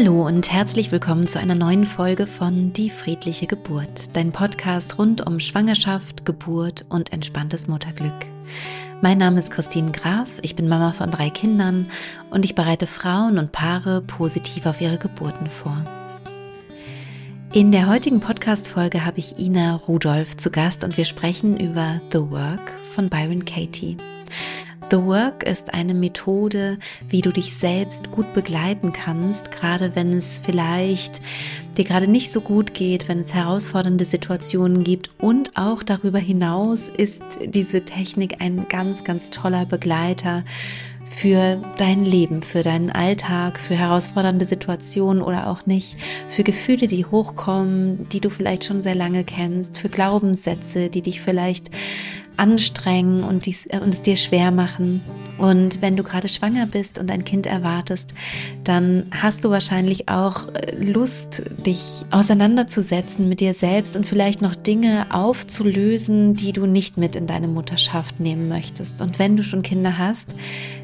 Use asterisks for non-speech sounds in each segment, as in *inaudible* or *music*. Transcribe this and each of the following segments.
Hallo und herzlich willkommen zu einer neuen Folge von Die friedliche Geburt, dein Podcast rund um Schwangerschaft, Geburt und entspanntes Mutterglück. Mein Name ist Christine Graf, ich bin Mama von drei Kindern und ich bereite Frauen und Paare positiv auf ihre Geburten vor. In der heutigen Podcast-Folge habe ich Ina Rudolph zu Gast und wir sprechen über The Work von Byron Katie. The Work ist eine Methode, wie du dich selbst gut begleiten kannst, gerade wenn es vielleicht dir gerade nicht so gut geht, wenn es herausfordernde Situationen gibt. Und auch darüber hinaus ist diese Technik ein ganz, ganz toller Begleiter für dein Leben, für deinen Alltag, für herausfordernde Situationen oder auch nicht, für Gefühle, die hochkommen, die du vielleicht schon sehr lange kennst, für Glaubenssätze, die dich vielleicht anstrengen und, dies, äh, und es dir schwer machen. Und wenn du gerade schwanger bist und ein Kind erwartest, dann hast du wahrscheinlich auch äh, Lust, dich auseinanderzusetzen mit dir selbst und vielleicht noch Dinge aufzulösen, die du nicht mit in deine Mutterschaft nehmen möchtest. Und wenn du schon Kinder hast,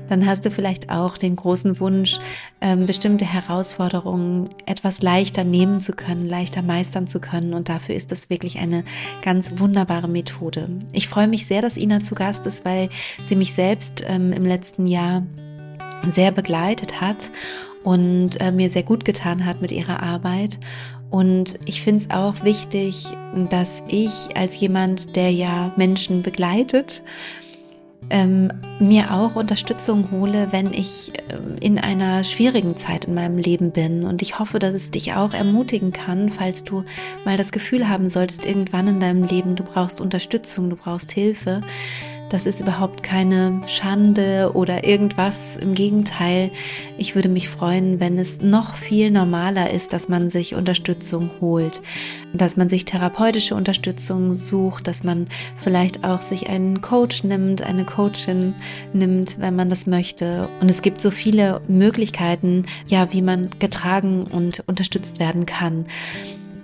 dann hast du vielleicht auch den großen Wunsch, ähm, bestimmte Herausforderungen etwas leichter nehmen zu können, leichter meistern zu können. Und dafür ist das wirklich eine ganz wunderbare Methode. Ich freue mich sehr, dass Ina zu Gast ist, weil sie mich selbst ähm, im letzten Jahr sehr begleitet hat und äh, mir sehr gut getan hat mit ihrer Arbeit. Und ich finde es auch wichtig, dass ich als jemand, der ja Menschen begleitet, ähm, mir auch Unterstützung hole, wenn ich ähm, in einer schwierigen Zeit in meinem Leben bin. Und ich hoffe, dass es dich auch ermutigen kann, falls du mal das Gefühl haben solltest, irgendwann in deinem Leben, du brauchst Unterstützung, du brauchst Hilfe das ist überhaupt keine Schande oder irgendwas. Im Gegenteil, ich würde mich freuen, wenn es noch viel normaler ist, dass man sich Unterstützung holt, dass man sich therapeutische Unterstützung sucht, dass man vielleicht auch sich einen Coach nimmt, eine Coachin nimmt, wenn man das möchte. Und es gibt so viele Möglichkeiten, ja, wie man getragen und unterstützt werden kann.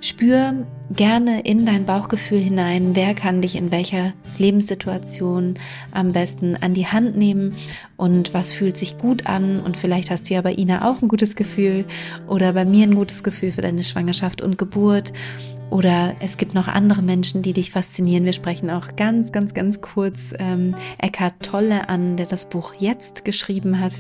Spür gerne in dein Bauchgefühl hinein, wer kann dich in welcher Lebenssituation am besten an die Hand nehmen und was fühlt sich gut an. Und vielleicht hast du ja bei Ina auch ein gutes Gefühl oder bei mir ein gutes Gefühl für deine Schwangerschaft und Geburt oder es gibt noch andere Menschen, die dich faszinieren. Wir sprechen auch ganz, ganz, ganz kurz ähm, Eckhart Tolle an, der das Buch jetzt geschrieben hat.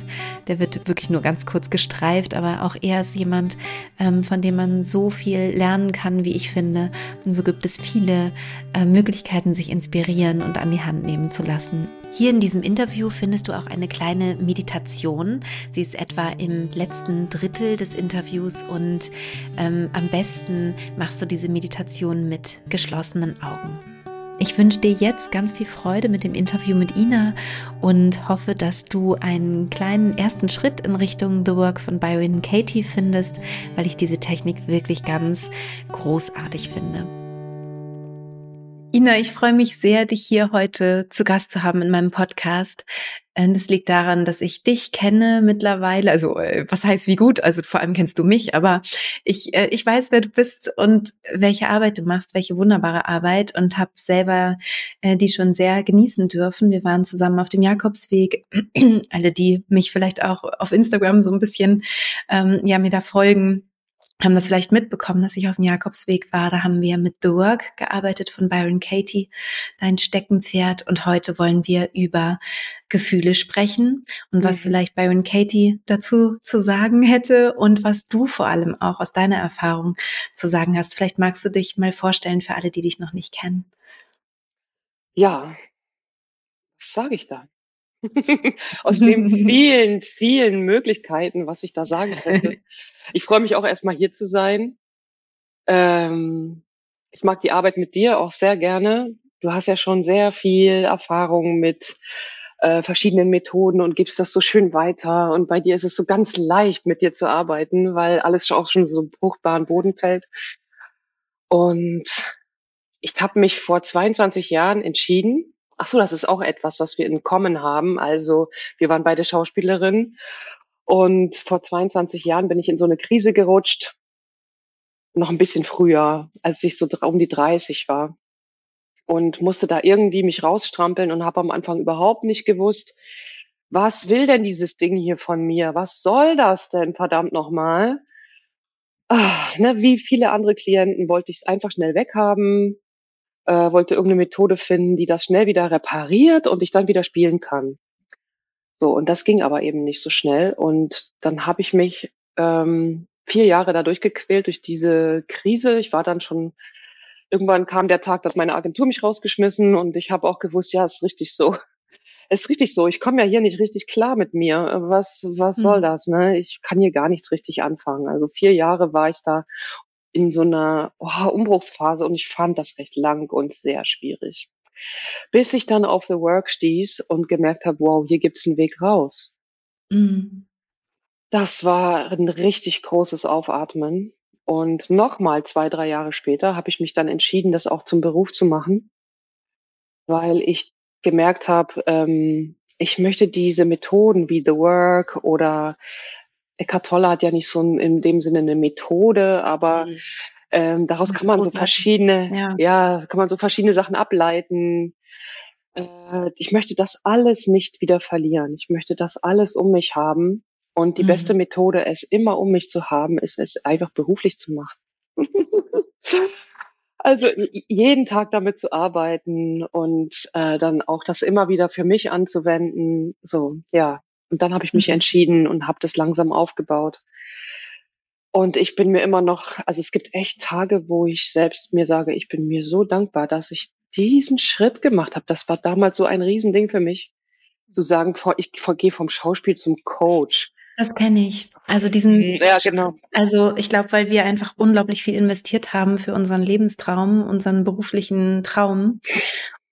Der wird wirklich nur ganz kurz gestreift, aber auch er ist jemand, ähm, von dem man so viel lernen kann, wie ich finde. Und so gibt es viele äh, Möglichkeiten, sich inspirieren und an die Hand nehmen zu lassen. Hier in diesem Interview findest du auch eine kleine Meditation. Sie ist etwa im letzten Drittel des Interviews und ähm, am besten machst du diese Meditation mit geschlossenen Augen. Ich wünsche dir jetzt ganz viel Freude mit dem Interview mit Ina und hoffe, dass du einen kleinen ersten Schritt in Richtung The Work von Byron Katie findest, weil ich diese Technik wirklich ganz großartig finde. Ina, ich freue mich sehr, dich hier heute zu Gast zu haben in meinem Podcast. Ähm, das liegt daran, dass ich dich kenne mittlerweile. Also äh, was heißt wie gut? Also vor allem kennst du mich, aber ich, äh, ich weiß, wer du bist und welche Arbeit du machst, welche wunderbare Arbeit und habe selber äh, die schon sehr genießen dürfen. Wir waren zusammen auf dem Jakobsweg. *clears throat* Alle, die mich vielleicht auch auf Instagram so ein bisschen ähm, ja mir da folgen haben das vielleicht mitbekommen, dass ich auf dem Jakobsweg war. Da haben wir mit The Work gearbeitet von Byron Katie, dein Steckenpferd. Und heute wollen wir über Gefühle sprechen und was mhm. vielleicht Byron Katie dazu zu sagen hätte und was du vor allem auch aus deiner Erfahrung zu sagen hast. Vielleicht magst du dich mal vorstellen für alle, die dich noch nicht kennen. Ja, was sage ich da? *laughs* aus den *laughs* vielen, vielen Möglichkeiten, was ich da sagen könnte. *laughs* Ich freue mich auch erstmal hier zu sein. Ähm, ich mag die Arbeit mit dir auch sehr gerne. Du hast ja schon sehr viel Erfahrung mit äh, verschiedenen Methoden und gibst das so schön weiter. Und bei dir ist es so ganz leicht, mit dir zu arbeiten, weil alles auch schon so fruchtbaren Boden fällt. Und ich habe mich vor 22 Jahren entschieden, ach so, das ist auch etwas, was wir in Common haben. Also wir waren beide Schauspielerinnen und vor 22 Jahren bin ich in so eine Krise gerutscht, noch ein bisschen früher, als ich so um die 30 war und musste da irgendwie mich rausstrampeln und habe am Anfang überhaupt nicht gewusst, was will denn dieses Ding hier von mir? Was soll das denn verdammt nochmal? ah, ne, wie viele andere Klienten wollte ich's einfach schnell weghaben, äh, wollte irgendeine Methode finden, die das schnell wieder repariert und ich dann wieder spielen kann. So, und das ging aber eben nicht so schnell. Und dann habe ich mich ähm, vier Jahre da durchgequält durch diese Krise. Ich war dann schon, irgendwann kam der Tag, dass meine Agentur mich rausgeschmissen und ich habe auch gewusst, ja, ist richtig so. Ist richtig so. Ich komme ja hier nicht richtig klar mit mir. Was, was soll Mhm. das? Ne? Ich kann hier gar nichts richtig anfangen. Also vier Jahre war ich da in so einer oh, Umbruchsphase und ich fand das recht lang und sehr schwierig. Bis ich dann auf The Work stieß und gemerkt habe, wow, hier gibt's einen Weg raus. Mhm. Das war ein richtig großes Aufatmen. Und noch mal 2, 3 Jahre später habe ich mich dann entschieden, das auch zum Beruf zu machen, weil ich gemerkt habe, ähm, ich möchte diese Methoden wie The Work oder Eckhart Tolle hat ja nicht so in dem Sinne 'ne Methode, aber, Mhm. Ähm, daraus kann man so verschiedene Ja. ja, kann man so verschiedene Sachen ableiten. Äh, ich möchte das alles nicht wieder verlieren. Ich möchte das alles um mich haben. Und die beste Mhm. Methode, es immer um mich zu haben, ist es einfach beruflich zu machen. *laughs* Also, jeden Tag damit zu arbeiten und, äh, dann auch das immer wieder für mich anzuwenden, so, ja. Und dann habe ich mich Mhm. entschieden und habe das langsam aufgebaut. Und ich bin mir immer noch also, es gibt echt Tage, wo ich selbst mir sage: „Ich bin mir so dankbar, dass ich diesen Schritt gemacht habe.“ Das war damals so ein Riesending für mich, zu sagen, ich gehe vom Schauspiel zum Coach. Das kenne ich. Also diesen Mhm, ja, genau. Also, ich glaube, weil wir einfach unglaublich viel investiert haben für unseren Lebenstraum, unseren beruflichen Traum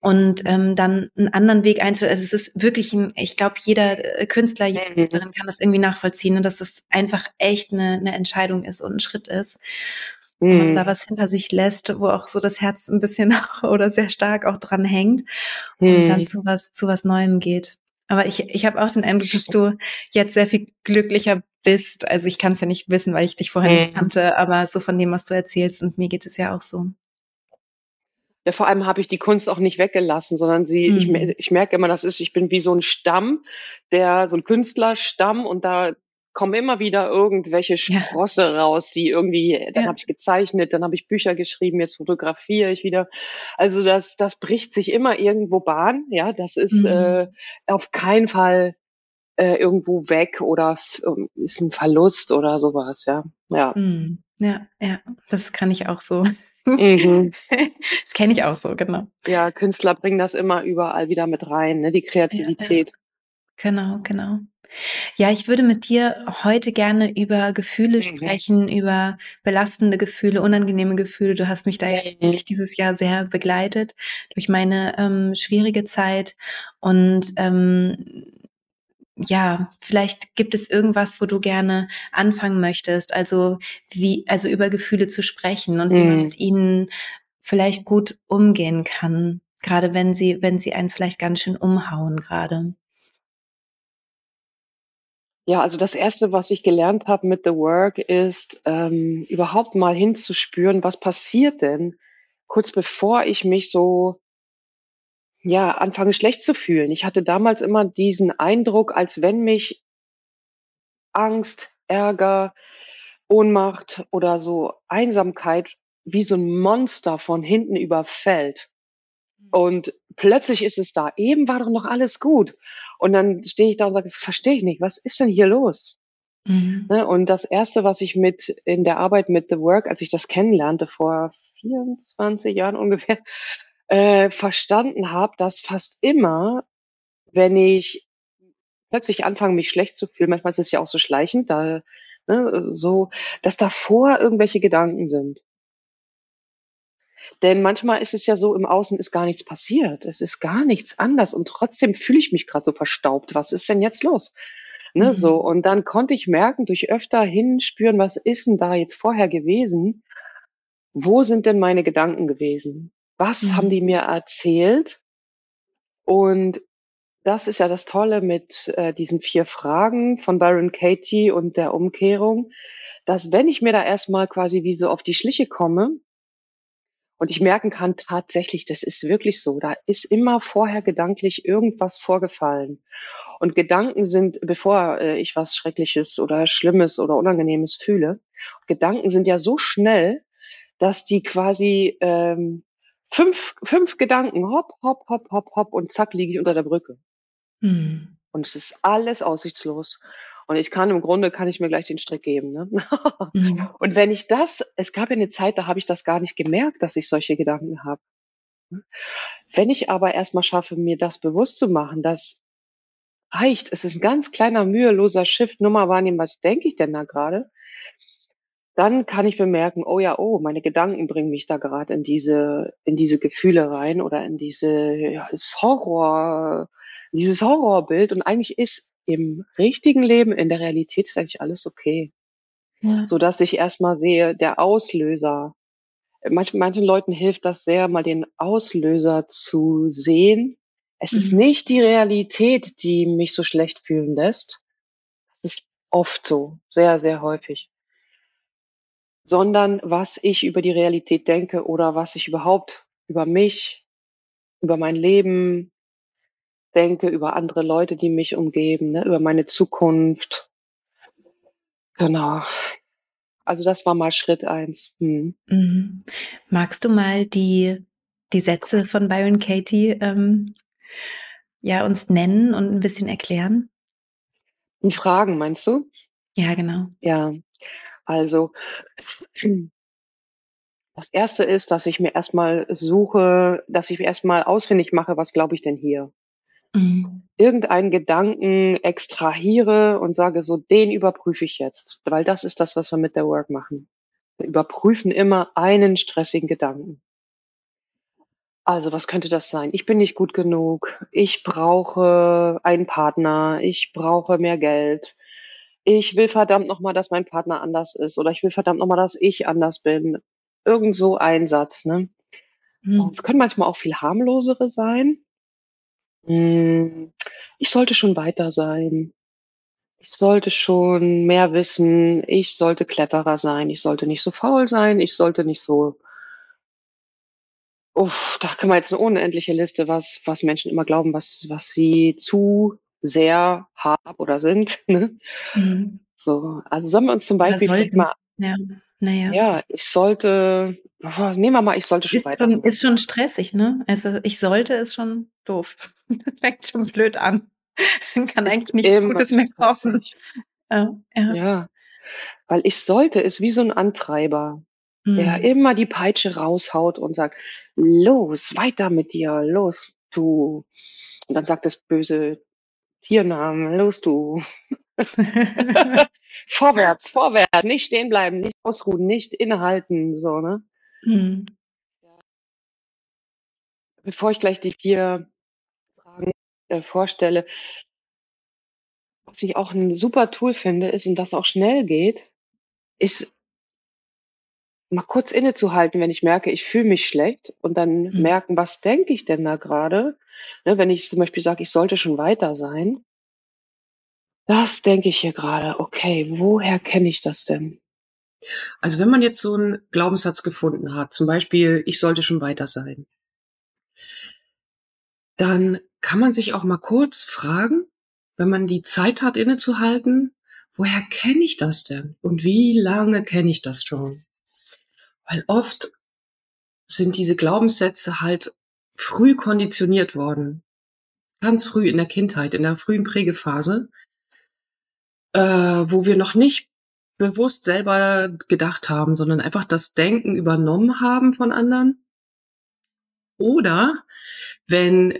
und, ähm, dann 'n anderen Weg einzu also, es ist wirklich 'n ich glaube, jeder, äh, Künstler, jede Mhm. Künstlerin kann das irgendwie nachvollziehen, ne, dass das einfach echt 'ne 'ne Entscheidung ist und 'n Schritt ist. Und man da Mhm. was hinter sich lässt, wo auch so das Herz 'n bisschen *laughs* oder sehr stark auch dran hängt und dann Mhm. zu was zu was Neuem geht. Aber ich ich habe auch den Eindruck, dass du jetzt sehr viel glücklicher bist. Also, ich kann's ja nicht wissen, weil ich dich vorher nicht Mhm. kannte, aber so von dem, was du erzählst und mir geht es ja auch so. Ja, vor allem habe ich die Kunst auch nicht weggelassen, sondern sie ich Mhm. me ich merke immer, das ist ich bin wie so 'n Stamm, der so 'n Künstlerstamm und da kommen immer wieder irgendwelche Ja. Sprosse raus, die irgendwie dann Ja. habe ich gezeichnet, dann habe ich Bücher geschrieben, jetzt fotografiere ich wieder. Also, das das bricht sich immer irgendwo Bahn, ja? Das ist, äh, Mhm. auf keinen Fall, äh, irgendwo weg oder ähm, ist 'n Verlust oder so was, ja. Ja. Mhm. Ja, ja, das kann ich auch so Mhm. *laughs* das kenne ich auch so, genau. Ja, Künstler bringen das immer überall wieder mit rein, ne, die Ja, ja. Kreativität. Genau, genau. Ja, ich würde mit dir heute gerne über Gefühle Mhm. sprechen, über belastende Gefühle, unangenehme Gefühle. Du hast mich da ja Mhm. wirklich dieses Jahr sehr begleitet durch meine, ähm, schwierige Zeit und, ähm, ja, vielleicht gibt es irgendwas, wo du gerne anfangen möchtest, also, wie also, über Gefühle zu sprechen und wie man Mhm. mit ihnen vielleicht gut umgehen kann, grade wenn sie wenn sie einen vielleicht ganz schön umhauen grade. Ja, also das Erste, was ich gelernt habe mit The Work, ist, ähm, überhaupt mal hinzuspüren, was passiert denn kurz bevor ich mich so ja, anfange schlecht zu fühlen. Ich hatte damals immer diesen Eindruck, als wenn mich Angst, Ärger, Ohnmacht oder so Einsamkeit wie so 'n Monster von hinten überfällt. Und plötzlich ist es da. Eben war doch noch alles gut. Und dann stehe ich da und sage: „Das verstehe ich nicht. Was ist denn hier los?“ Mhm. Ne, und das Erste, was ich mit in der Arbeit mit The Work, als ich das kennenlernte vor 24 Jahren *laughs* ungefähr, äh, verstanden habe, dass fast immer, wenn ich plötzlich anfange, mich schlecht zu fühlen manchmal ist es ja auch so schleichend, da ne, so, dass davor irgendwelche Gedanken sind. Denn manchmal ist es ja so, im Außen ist gar nichts passiert. Es ist gar nichts anders und trotzdem fühle ich mich grad so verstaubt. Was ist denn jetzt los? Ne, so. Mhm. Und dann konnte ich merken, durch öfter hinspüren, was ist 'n da jetzt vorher gewesen? Wo sind denn meine Gedanken gewesen? Was haben die Mhm. mir erzählt? Und das ist ja das Tolle mit, äh, diesen 4 Fragen von Byron Katie und der Umkehrung, dass wenn ich mir da erst mal quasi wie so auf die Schliche komme und ich merken kann, tatsächlich, das ist wirklich so, da ist immer vorher gedanklich irgendwas vorgefallen. Und Gedanken sind bevor, äh, ich was Schreckliches oder Schlimmes oder Unangenehmes fühle Gedanken sind ja so schnell, dass die quasi ähm, fünf, fünf Gedanken, hopp, hopp, hopp, hopp, hopp, und zack, liege ich unter der Brücke. Mhm. Und es ist alles aussichtslos. Und ich kann im Grunde, kann ich mir gleich den Strick geben. Ne? Mhm. *laughs* Und wenn ich das, es gab ja eine Zeit, da habe ich das gar nicht gemerkt, dass ich solche Gedanken habe. Wenn ich aber erstmal schaffe, mir das bewusst zu machen, das reicht, es ist ein ganz kleiner, müheloser Shift, nur mal wahrnehmen, was denke ich denn da gerade, dann kann ich bemerken, oh ja, oh, meine Gedanken bringen mich da gerade in diese, in diese Gefühle rein oder in diese, ja, Horror, dieses Horrorbild. Und eigentlich ist im richtigen Leben, in der Realität ist eigentlich alles okay. Ja. So dass ich erstmal sehe, der Auslöser. Manch, manchen Leuten hilft das sehr, mal den Auslöser zu sehen. Es ist Mhm. nicht die Realität, die mich so schlecht fühlen lässt. Das ist oft so, sehr, sehr häufig sondern was ich über die Realität denke oder was ich überhaupt über mich, über mein Leben denke, über andere Leute, die mich umgeben, ne, über meine Zukunft. Genau. Also das war mal Schritt eins. Hm. Mhm. Magst du mal die, die Sätze von Byron Katie ähm, ja, uns nennen und ein bisschen erklären? Die Fragen, meinst du? Ja, genau. Ja. Also das erste ist, dass ich mir erstmal suche, dass ich erstmal ausfindig mache, was glaube ich denn hier? Mhm. irgendeinen Gedanken extrahiere und sage, so den überprüfe ich jetzt, weil das ist das, was wir mit der Work machen. Wir überprüfen immer einen stressigen Gedanken. Also, was könnte das sein? Ich bin nicht gut genug. Ich brauche einen Partner. Ich brauche mehr Geld. Ich will verdammt nochmal, dass mein Partner anders ist. Oder ich will verdammt nochmal, dass ich anders bin. Irgend so ein Satz, ne? Mhm. Es können manchmal auch viel harmlosere sein. Hm, ich sollte schon weiter sein. Ich sollte schon mehr wissen. Ich sollte cleverer sein. Ich sollte nicht so faul sein. Ich sollte nicht so. Uff, da kann man jetzt eine unendliche Liste, was, was Menschen immer glauben, was, was sie zu sehr haben oder sind. *laughs* Ne? Mhm. So, also sollen wir uns zum Beispiel sollten. mal, Ja, naja. ja, ich sollte, oh, nehmen wir mal, ich sollte schon Ist weiter schon, ist schon stressig, ne? Also ich sollte ist schon doof. *laughs* Das fängt schon blöd an. Kann eigentlich nichts Gutes mehr stressig. Ja, ja. Ja, weil ich sollte ist wie so ein Antreiber. der Mhm. immer die Peitsche raushaut und sagt, los, weiter mit dir, los, du. Und dann sagt das böse Tiernamen, los, du. *laughs* vorwärts, vorwärts, nicht stehen bleiben, nicht ausruhen, nicht innehalten, so, ne? Mhm. Bevor ich gleich die vier Fragen äh, vorstelle, was ich auch ein super Tool finde, ist, und das auch schnell geht, ist mal kurz innezuhalten, wenn ich merke, ich fühle mich schlecht und dann Mhm. merken, was denke ich denn da gerade? Ne, wenn ich zum Beispiel sage, ich sollte schon weiter sein, das denke ich hier gerade. Okay, woher kenne ich das denn? Also wenn man jetzt so einen Glaubenssatz gefunden hat, zum Beispiel, ich sollte schon weiter sein, dann kann man sich auch mal kurz fragen, wenn man die Zeit hat innezuhalten, woher kenne ich das denn? Und wie lange kenne ich das schon? Weil oft sind diese Glaubenssätze halt früh konditioniert worden. Ganz früh in der Kindheit, in der frühen Prägephase, äh, wo wir noch nicht bewusst selber gedacht haben, sondern einfach das Denken übernommen haben von anderen. Oder wenn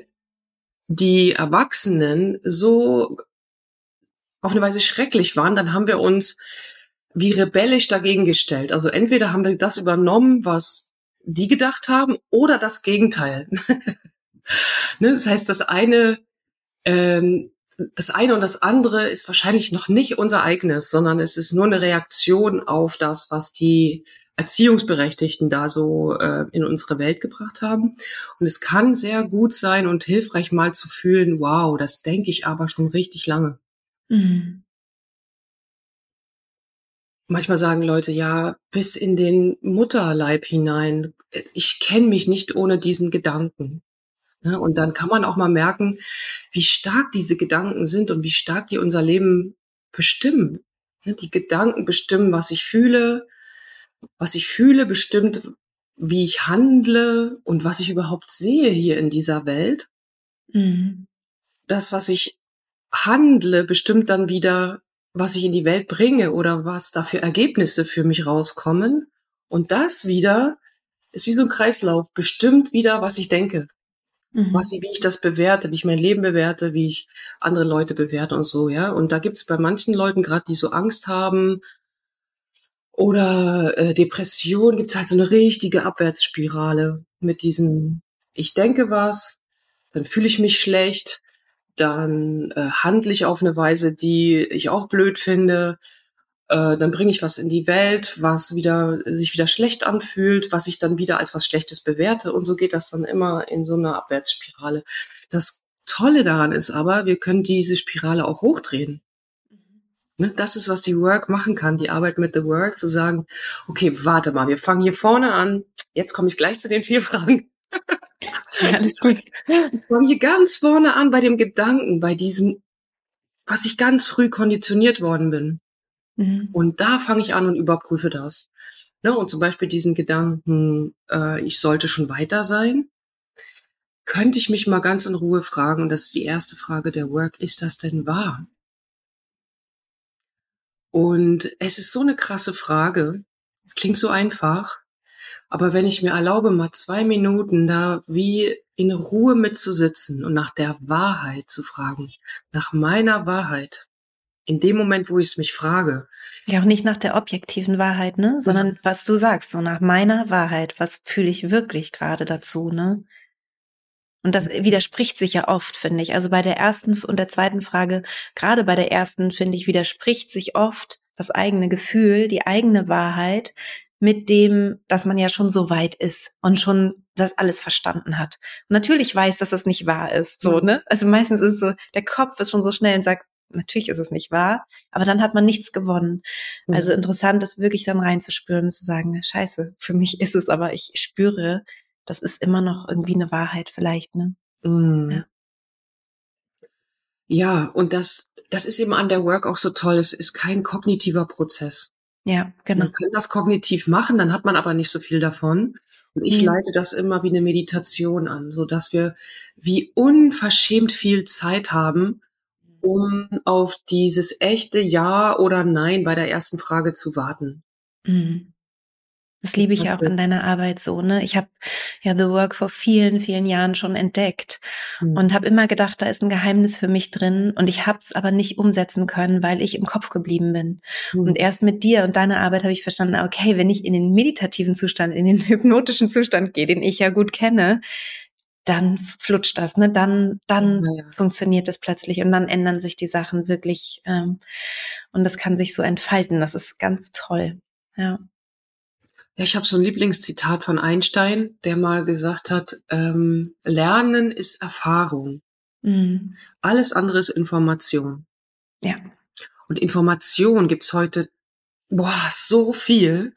die Erwachsenen so auf eine Weise schrecklich waren, dann haben wir uns wie rebellisch dagegen gestellt. Also entweder haben wir das übernommen, was die gedacht haben, oder das Gegenteil. *laughs* ne? Das heißt, das eine, ähm, das eine und das andere ist wahrscheinlich noch nicht unser eigenes, sondern es ist nur eine Reaktion auf das, was die Erziehungsberechtigten da so äh, in unsere Welt gebracht haben. Und es kann sehr gut sein und hilfreich mal zu fühlen, wow, das denke ich aber schon richtig lange. Mhm. Manchmal sagen Leute, ja, bis in den Mutterleib hinein, ich kenne mich nicht ohne diesen Gedanken. Ne? Und dann kann man auch mal merken, wie stark diese Gedanken sind und wie stark die unser Leben bestimmen. Ne, die Gedanken bestimmen, was ich fühle. Was ich fühle, bestimmt, wie ich handle und was ich überhaupt sehe hier in dieser Welt. Mhm. Das, was ich handle, bestimmt dann wieder, was ich in die Welt bringe oder was da für Ergebnisse für mich rauskommen. Und das wieder ist wie so ein Kreislauf, bestimmt wieder, was ich denke. Mhm. Was ich, wie ich das bewerte, wie ich mein Leben bewerte, wie ich andere Leute bewerte und so, ja. Und da gibt's bei manchen Leuten, gerade die so Angst haben oder äh, Depression, gibt's halt so eine richtige Abwärtsspirale mit diesem, ich denke was, dann fühle ich mich schlecht, dann äh, handle ich auf eine Weise, die ich auch blöd finde, äh, dann bringe ich was in die Welt, was wieder sich wieder schlecht anfühlt, was ich dann wieder als was Schlechtes bewerte und so geht das dann immer in so einer Abwärtsspirale. Das Tolle daran ist aber, wir können diese Spirale auch hochdrehen. Ne, das ist, was die Work machen kann, die Arbeit mit The Work, zu sagen, okay, warte mal, wir fangen hier vorne an, jetzt komme ich gleich zu den vier Fragen. Ja, alles gut. Wir fangen hier ganz vorne an bei dem Gedanken, bei diesem, was ich ganz früh konditioniert worden bin. Mhm. Und da fange ich an und überprüfe das. Ne, und zum Beispiel diesen Gedanken, äh, ich sollte schon weiter sein, könnte ich mich mal ganz in Ruhe fragen, und das ist die erste Frage der Work, ist das denn wahr? Und es ist so eine krasse Frage. Es klingt so einfach. Aber wenn ich mir erlaube, mal zwei Minuten da wie in Ruhe mitzusitzen und nach der Wahrheit zu fragen, nach meiner Wahrheit, in dem Moment, wo ich es mich frage, Ja, auch nicht nach der objektiven Wahrheit, ne? Sondern was du sagst, so nach meiner Wahrheit, was fühle ich wirklich gerade dazu, ne? Und das widerspricht sich ja oft, finde ich. Also bei der ersten und der zweiten Frage, gerade bei der ersten, finde ich, widerspricht sich oft das eigene Gefühl, die eigene Wahrheit mit dem, dass man ja schon so weit ist und schon das alles verstanden hat. Und natürlich weiß, dass das nicht wahr ist, so, Mhm. ne? Also meistens ist es so, der Kopf ist schon so schnell und sagt, natürlich ist es nicht wahr, aber dann hat man nichts gewonnen. Also interessant ist wirklich dann reinzuspüren und zu sagen, scheiße, für mich ist es, aber ich spüre, das ist immer noch irgendwie eine Wahrheit vielleicht, ne? Mm. Ja. Ja, und das, das ist eben an der Work auch so toll. Es ist kein kognitiver Prozess. Ja, genau. Man kann das kognitiv machen, dann hat man aber nicht so viel davon. Und ich Mhm. leite das immer wie eine Meditation an, so dass wir wie unverschämt viel Zeit haben, um auf dieses echte Ja oder Nein bei der ersten Frage zu warten. Mhm. Das liebe ich ja auch an deiner Arbeit so, ne? Ich habe ja The Work vor vielen, vielen Jahren schon entdeckt Mhm. und habe immer gedacht, da ist ein Geheimnis für mich drin und ich habe es aber nicht umsetzen können, weil ich im Kopf geblieben bin. Mhm. Und erst mit dir und deiner Arbeit habe ich verstanden, okay, wenn ich in den meditativen Zustand, in den *laughs* hypnotischen Zustand gehe, den ich ja gut kenne, dann flutscht das, ne? Dann, dann Ja, funktioniert es plötzlich und dann ändern sich die Sachen wirklich ähm, und das kann sich so entfalten. Das ist ganz toll. Ja. Ja, ich habe so ein Lieblingszitat von Einstein, der mal gesagt hat, ähm, Lernen ist Erfahrung. Mhm. Alles andere ist Information. Ja. Und Information gibt's heute, boah, so viel.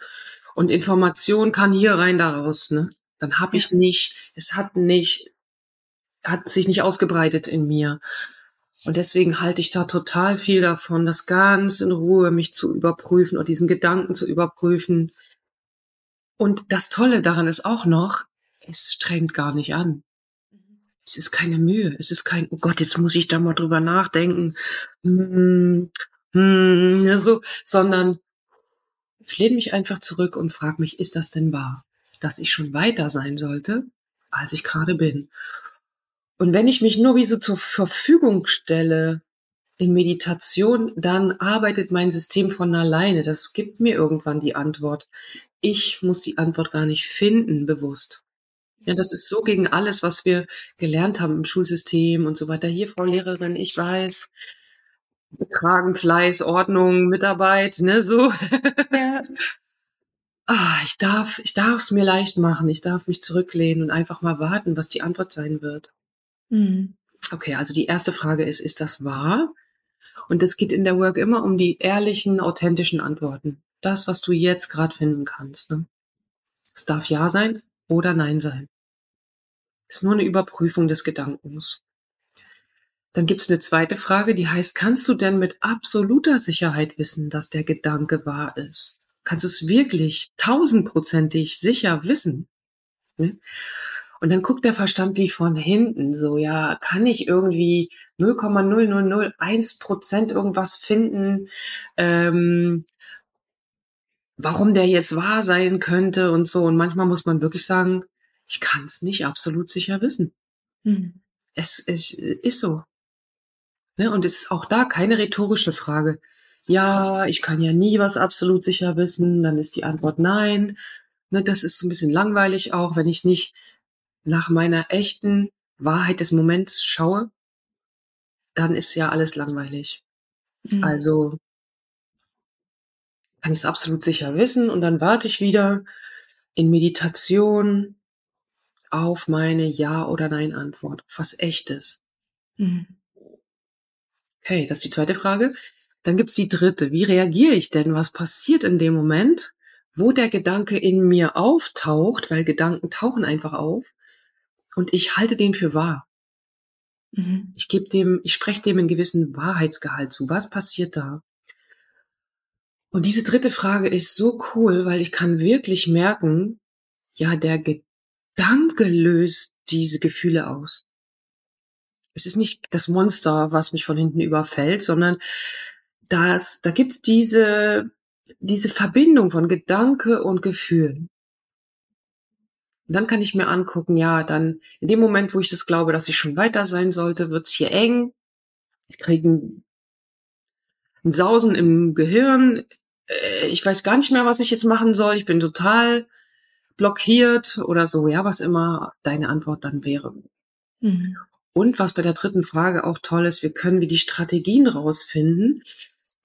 Und Information kann hier rein, da raus, ne? Dann habe ich nicht, es hat nicht, hat sich nicht ausgebreitet in mir. Und deswegen halte ich da total viel davon, das ganz in Ruhe mich zu überprüfen und diesen Gedanken zu überprüfen. Und das Tolle daran ist auch noch, es strengt gar nicht an. Es ist keine Mühe. Es ist kein, oh Gott, jetzt muss ich da mal drüber nachdenken. Hm, hm, so, sondern ich lehne mich einfach zurück und frage mich, ist das denn wahr, dass ich schon weiter sein sollte, als ich gerade bin? Und wenn ich mich nur wie so zur Verfügung stelle in Meditation, dann arbeitet mein System von alleine. Das gibt mir irgendwann die Antwort. Ich muss die Antwort gar nicht finden, bewusst. Ja, das ist so gegen alles, was wir gelernt haben im Schulsystem und so weiter. Hier, Frau Lehrerin, ich weiß, Betragen, Fleiß, Ordnung, Mitarbeit, ne, so. Ja. *laughs* Ah, ich darf, ich darf es mir leicht machen. Ich darf mich zurücklehnen und einfach mal warten, was die Antwort sein wird. Mhm. Okay, also die erste Frage ist, ist das wahr? Und es geht in der Work immer um die ehrlichen, authentischen Antworten. Das, was du jetzt gerade finden kannst. Ne? Es darf Ja sein oder Nein sein. Ist nur eine Überprüfung des Gedankens. Dann gibt's eine zweite Frage, die heißt, kannst du denn mit absoluter Sicherheit wissen, dass der Gedanke wahr ist? Kannst du es wirklich tausendprozentig sicher wissen? Ne? Und dann guckt der Verstand wie von hinten so, ja, kann ich irgendwie 0,0001 Prozent irgendwas finden, ähm, warum der jetzt wahr sein könnte und so. Und manchmal muss man wirklich sagen, ich kann es nicht absolut sicher wissen. Mhm. Es, es ist so. Ne? Und es ist auch da keine rhetorische Frage. Ja, ich kann ja nie was absolut sicher wissen. Dann ist die Antwort nein. Ne, das ist so ein bisschen langweilig auch, wenn ich nicht nach meiner echten Wahrheit des Moments schaue, dann ist ja alles langweilig. Mhm. Also kann ich es absolut sicher wissen und dann warte ich wieder in Meditation auf meine Ja- oder Nein-Antwort, auf was Echtes. Mhm. Okay, das ist die zweite Frage. Dann gibt's die dritte. Wie reagiere ich denn? Was passiert in dem Moment, wo der Gedanke in mir auftaucht, weil Gedanken tauchen einfach auf und ich halte den für wahr. Mhm. Ich gebe dem, ich spreche dem einen gewissen Wahrheitsgehalt zu. Was passiert da? Und diese dritte Frage ist so cool, weil ich kann wirklich merken, ja, der Gedanke löst diese Gefühle aus. Es ist nicht das Monster, was mich von hinten überfällt, sondern das, da gibt's diese, diese Verbindung von Gedanke und Gefühl. Und dann kann ich mir angucken, ja, dann in dem Moment, wo ich das glaube, dass ich schon weiter sein sollte, wird's hier eng. Ich kriege ein, Sausen im Gehirn. Äh, Ich weiß gar nicht mehr, was ich jetzt machen soll. Ich bin total blockiert oder so, ja, was immer deine Antwort dann wäre. Mhm. Und was bei der dritten Frage auch toll ist, wir können wie die Strategien rausfinden,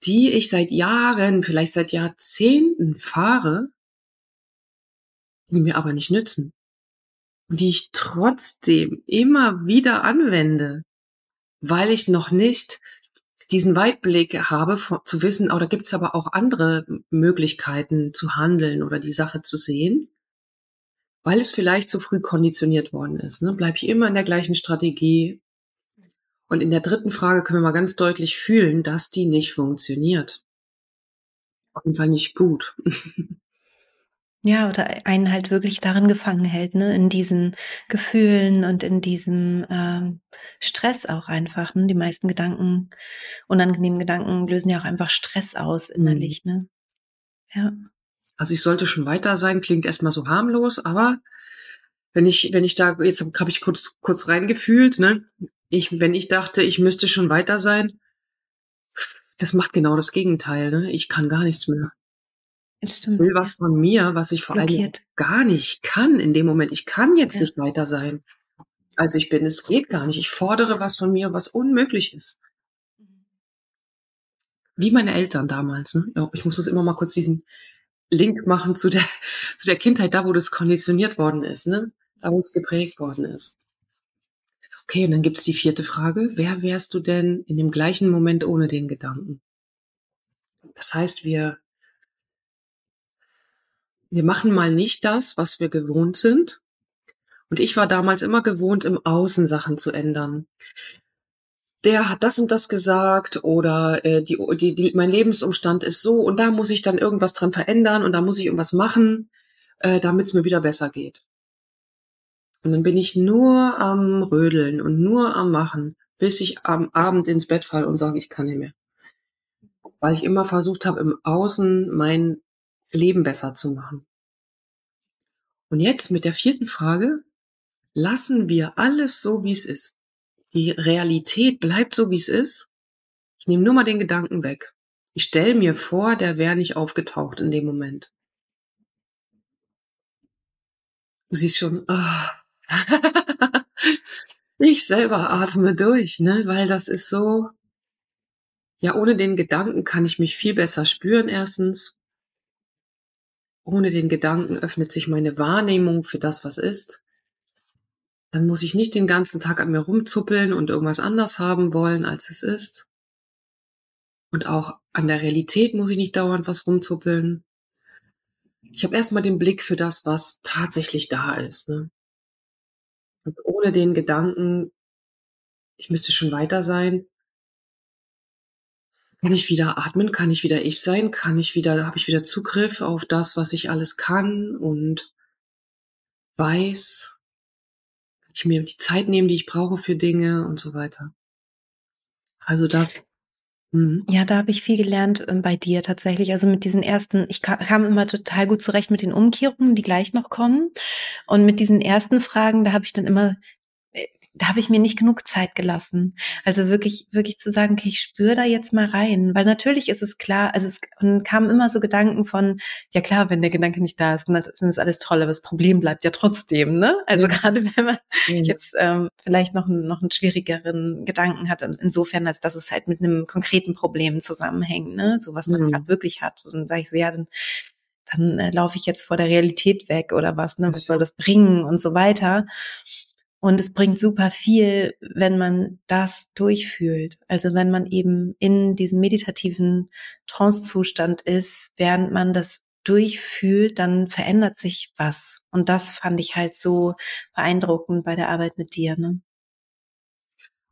die ich seit Jahren, vielleicht seit Jahrzehnten fahre, die mir aber nicht nützen. Und die ich trotzdem immer wieder anwende, weil ich noch nicht diesen Weitblick habe, zu wissen, oh, da gibt's aber auch andere Möglichkeiten zu handeln oder die Sache zu sehen, weil es vielleicht zu früh konditioniert worden ist. Ne? Bleibe ich immer in der gleichen Strategie. Und in der dritten Frage können wir mal ganz deutlich fühlen, dass die nicht funktioniert. Auf jeden Fall nicht gut. *laughs* Ja, oder einen halt wirklich darin gefangen hält, ne, in diesen Gefühlen und in diesem ähm, Stress auch einfach. Ne? Die meisten Gedanken, unangenehmen Gedanken lösen ja auch einfach Stress aus innerlich, ne? Ja. Also ich sollte schon weiter sein, klingt erstmal so harmlos, aber wenn ich, wenn ich da, jetzt habe ich kurz, kurz reingefühlt, ne? Ich, wenn ich dachte, ich müsste schon weiter sein, das macht genau das Gegenteil, ne? Ich kann gar nichts mehr. Stimmt. will was von mir, was ich vor allem gar nicht kann in dem Moment. Ich kann jetzt Ja. nicht weiter sein, als ich bin. Es geht gar nicht. Ich fordere was von mir, was unmöglich ist. Wie meine Eltern damals. Ne? Ich muss das immer mal kurz diesen Link machen zu der, *laughs* zu der Kindheit, da wo das konditioniert worden ist, ne? da wo es geprägt worden ist. Okay, und dann gibt's die vierte Frage. Wer wärst du denn in dem gleichen Moment ohne den Gedanken? Das heißt, wir, wir machen mal nicht das, was wir gewohnt sind. Und ich war damals immer gewohnt, im Außen Sachen zu ändern. Der hat das und das gesagt oder äh, die, die, die, mein Lebensumstand ist so und da muss ich dann irgendwas dran verändern und da muss ich irgendwas machen, äh, damit es mir wieder besser geht. Und dann bin ich nur am Rödeln und nur am Machen, bis ich am Abend ins Bett falle und sage, ich kann nicht mehr. Weil ich immer versucht habe, im Außen mein Leben besser zu machen. Und jetzt mit der vierten Frage, lassen wir alles so, wie es ist. Die Realität bleibt so, wie es ist. Ich nehme nur mal den Gedanken weg. Ich stelle mir vor, der wäre nicht aufgetaucht in dem Moment. Du siehst schon, ah. *laughs* ich selber atme durch, ne, weil das ist so, ja, ohne den Gedanken kann ich mich viel besser spüren, erstens. Ohne den Gedanken öffnet sich meine Wahrnehmung für das, was ist. Dann muss ich nicht den ganzen Tag an mir rumzuppeln und irgendwas anders haben wollen, als es ist. Und auch an der Realität muss ich nicht dauernd was rumzuppeln. Ich habe erstmal den Blick für das, was tatsächlich da ist. Ne? Und ohne den Gedanken ich müsste schon weiter sein. Kann ich wieder atmen? Kann ich wieder ich sein? Kann ich wieder habe ich wieder Zugriff auf das, was ich alles kann und weiß? Kann ich mir die Zeit nehmen, die ich brauche für Dinge und so weiter? Also das mhm. Ja, da habe ich viel gelernt, ähm, bei dir tatsächlich. Also, mit diesen ersten ich ka kam immer total gut zurecht mit den Umkehrungen, die gleich noch kommen. Und mit diesen ersten Fragen, da habe ich dann immer da habe ich mir nicht genug Zeit gelassen. Also wirklich, wirklich zu sagen, okay, ich spüre da jetzt mal rein. Weil natürlich ist es klar, also es kamen immer so Gedanken von, ja klar, wenn der Gedanke nicht da ist, dann ist das alles toll, aber das Problem bleibt ja trotzdem, ne? Also gerade wenn man Mhm. jetzt ähm, vielleicht noch, einen- noch einen schwierigeren Gedanken hat, insofern, als dass es halt mit einem konkreten Problem zusammenhängt, ne? So was man Mhm. gerade wirklich hat. So, dann sage ich so, ja, dann dann äh, laufe ich jetzt vor der Realität weg oder was, ne? Was soll das bringen und so weiter. Und es bringt super viel, wenn man das durchfühlt. Also wenn man eben in diesem meditativen Trance-Zustand ist, während man das durchfühlt, dann verändert sich was. Und das fand ich halt so beeindruckend bei der Arbeit mit dir. Ne?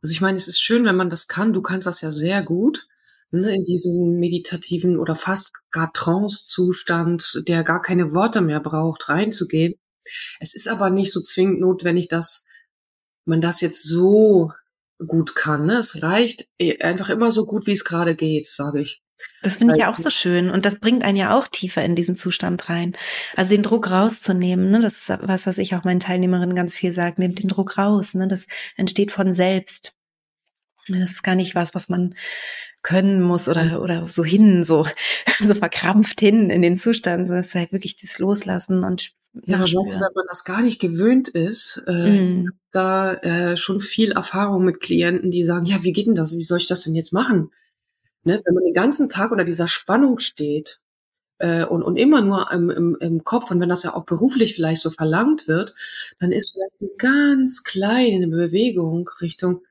Also, ich meine, es ist schön, wenn man das kann. Du kannst das ja sehr gut, ne, in diesen meditativen oder fast gar Trance-Zustand, der gar keine Worte mehr braucht, reinzugehen. Es ist aber nicht so zwingend notwendig, dass man das jetzt so gut kann, ne? Es reicht e einfach immer so gut, wie es gerade geht, sage ich. Das finde ich ja auch so schön. Und das bringt einen ja auch tiefer in diesen Zustand rein. Also den Druck rauszunehmen, ne? das ist was, was ich auch meinen Teilnehmerinnen ganz viel sage. Nehmt den Druck raus. Ne? Das entsteht von selbst. Das ist gar nicht was, was man können muss oder, oder so hin, so, *laughs* so verkrampft hin in den Zustand. Das ist halt wirklich das Loslassen und Ja, aber weißt du, wenn man das gar nicht gewöhnt ist, äh, Mm. da äh, schon viel Erfahrung mit Klienten, die sagen: „Ja, wie geht denn das? Wie soll ich das denn jetzt machen?“ Ne, wenn man den ganzen Tag unter dieser Spannung steht, äh, und und immer nur im im im Kopf und wenn das ja auch beruflich vielleicht so verlangt wird, dann ist vielleicht 'ne ganz kleine Bewegung Richtung: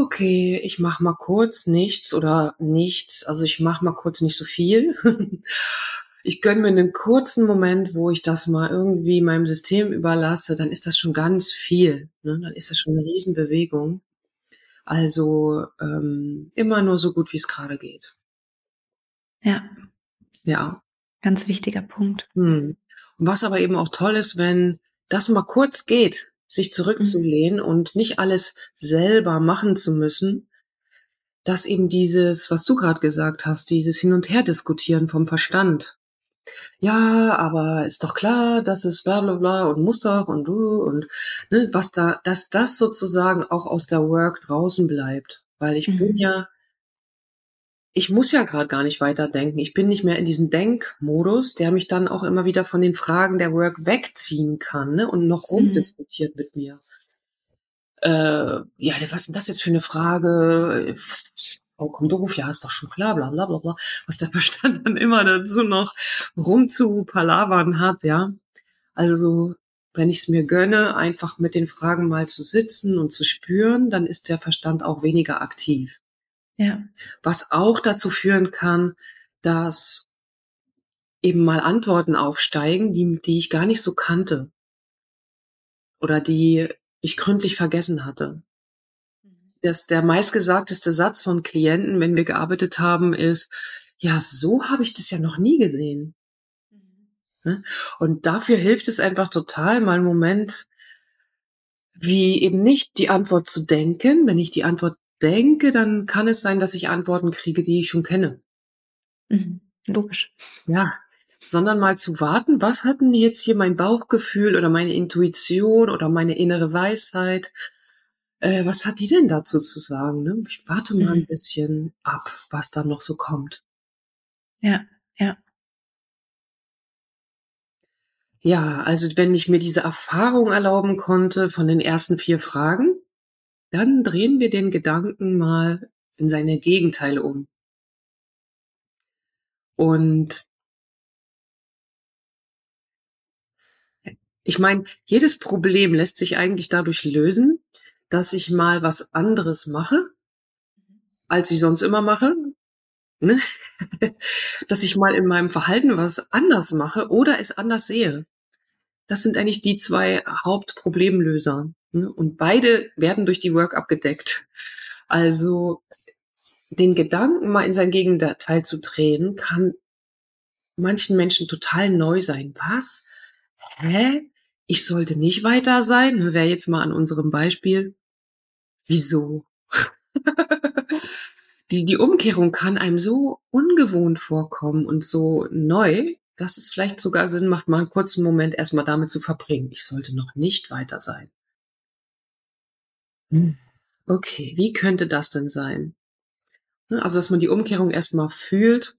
„Okay, ich mache mal kurz nichts oder nichts. Also, ich mache mal kurz nicht so viel. *laughs* Ich gönne mir 'nen kurzen Moment, wo ich das mal irgendwie meinem System überlasse, dann ist das schon ganz viel, ne? Dann ist das schon 'ne Riesenbewegung. Also, ähm, immer nur so gut, wie's grade geht. Ja, Ja. ganz wichtiger Punkt. Mhm. Und was aber eben auch toll ist, wenn das mal kurz geht, sich Mhm. zurückzulehnen und nicht alles selber machen zu müssen, dass eben dieses, was du grad gesagt hast, dieses Hin und Herdiskutieren vom Verstand. „Ja, aber ist doch klar, dass es bla bla bla und muss doch und du und“ ne, was da dass das sozusagen auch aus der Work draußen bleibt. Weil ich bin Mhm. ja ich muss ja grad gar nicht weiterdenken. Ich bin nicht mehr in diesem Denkmodus, der mich dann auch immer wieder von den Fragen der Work wegziehen kann, ne, und noch Mhm. rumdiskutiert mit mir. Äh, ja, was ist 'n das jetzt für 'ne Frage? Vollkommen doof. Ja, ist doch schon klar, bla bla bla bla. Was der *laughs* Verstand dann immer dazu noch rumzupalavern hat, ja. Also, wenn ich's mir gönne, einfach mit den Fragen mal zu sitzen und zu spüren, dann ist der Verstand auch weniger aktiv. Ja. Was auch dazu führen kann, dass eben mal Antworten aufsteigen, die die ich gar nicht so kannte. Oder die ich gründlich vergessen hatte. Mhm. Das der meistgesagteste Satz von Klienten, wenn wir gearbeitet haben, ist: „Ja, so habe ich das ja noch nie gesehen.“ Mhm. Ne? Und dafür hilft es einfach total, mal 'n Moment wie eben nicht die Antwort zu denken. Wenn ich die Antwort denke, dann kann es sein, dass ich Antworten kriege, die ich schon kenne. Mhm. Logisch. Ja, sondern mal zu warten: „Was hat 'n jetzt hier mein Bauchgefühl oder meine Intuition oder meine innere Weisheit äh, was hat die denn dazu zu sagen“, ne? Ich warte mal Mhm. bisschen ab, was da noch so kommt. Ja, ja. Ja, also wenn ich mir diese Erfahrung erlauben konnte von den ersten 4 Fragen, dann drehen wir den Gedanken mal in seine Gegenteile um. Und ich meine, jedes Problem lässt sich eigentlich dadurch lösen, dass ich mal was anderes mache als ich sonst immer mache, ne? *laughs* Dass ich mal in meinem Verhalten was anders mache oder es anders sehe. Das sind eigentlich die 2 Hauptproblemlöser. Ne? Und beide werden durch die Work abgedeckt. Also den Gedanken mal in sein Gegenteil zu drehen, kann manchen Menschen total neu sein. Was? Hä? Ich sollte nicht weiter sein? Wäre jetzt mal an unserem Beispiel. Wieso? *laughs* die, die Umkehrung kann einem so ungewohnt vorkommen und so neu, dass es vielleicht sogar Sinn macht, mal einen kurzen Moment erstmal damit zu verbringen. Ich sollte noch nicht weiter sein. Hm. Okay, wie könnte das denn sein? Ne, also, dass man die Umkehrung erstmal fühlt.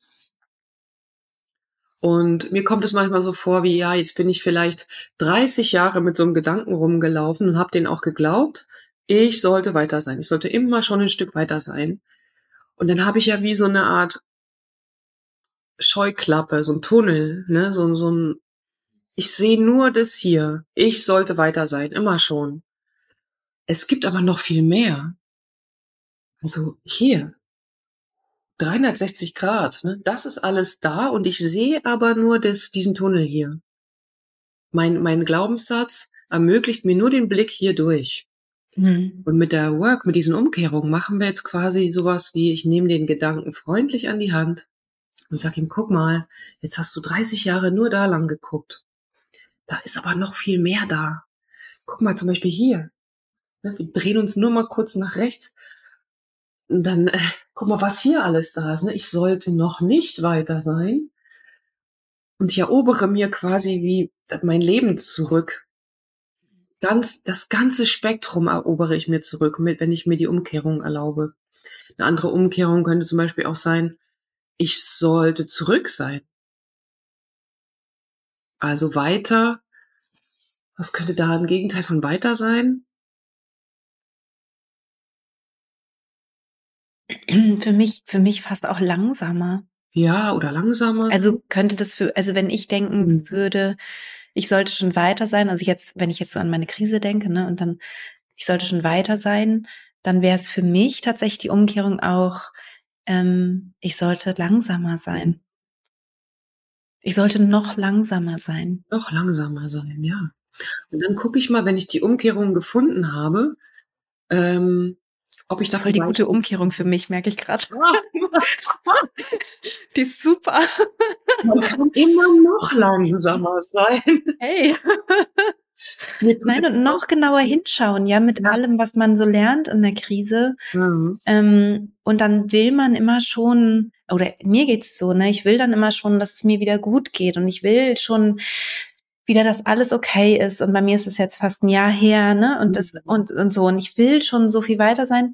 Und mir kommt es manchmal so vor wie, ja, jetzt bin ich vielleicht 30 Jahre mit so einem Gedanken rumgelaufen und habe den auch geglaubt, ich sollte weiter sein. Ich sollte immer schon ein Stück weiter sein. Und dann habe ich ja wie so eine Art Scheuklappe, so ein Tunnel, ne, so, so ein, ich sehe nur das hier. Ich sollte weiter sein, immer schon. Es gibt aber noch viel mehr. Also hier, 360 Grad, ne? das ist alles da und ich sehe aber nur das, diesen Tunnel hier. Mein, mein Glaubenssatz ermöglicht mir nur den Blick hier durch. Mhm. Und mit der Work, mit diesen Umkehrungen machen wir jetzt quasi sowas wie, ich nehme den Gedanken freundlich an die Hand und sag ihm, guck mal, jetzt hast du 30 Jahre nur da lang geguckt. Da ist aber noch viel mehr da. Guck mal zum Beispiel hier. Ne, wir drehen uns nur mal kurz nach rechts. Und dann, äh, guck mal, was hier alles da ist. Ne? Ich sollte noch nicht weiter sein. Und ich erobere mir quasi wie mein Leben zurück. Ganz, das ganze Spektrum erobere ich mir zurück, mit, wenn ich mir die Umkehrung erlaube. Eine andere Umkehrung könnte zum Beispiel auch sein, ich sollte zurück sein. Also weiter. Was könnte da im Gegenteil von weiter sein? *clears throat* Für mich, für mich fast auch langsamer. Ja, oder langsamer. Also könnte das für, also wenn ich denken mhm. würde, ich sollte schon weiter sein, also jetzt, wenn ich jetzt so an meine Krise denke, ne, und dann, ich sollte schon weiter sein, dann wäre es für mich tatsächlich die Umkehrung auch, ähm, ich sollte langsamer sein. Ich sollte noch langsamer sein. Noch langsamer sein, ja. Und dann gucke ich mal, wenn ich die Umkehrung gefunden habe, ähm, ob ich da voll die gute Umkehrung für mich, merke ich gerade. *laughs* die ist super. Man kann immer noch langsamer sein. Hey. *laughs* Nein, und noch genauer hinschauen, ja, mit ja. allem, was man so lernt in der Krise. Mhm. Ähm, und dann will man immer schon, oder mir geht's so, ne, ich will dann immer schon, dass es mir wieder gut geht und ich will schon wieder, dass alles okay ist. Und bei mir ist es jetzt fast ein Jahr her, ne? Und das, mhm. und, und so. Und ich will schon so viel weiter sein.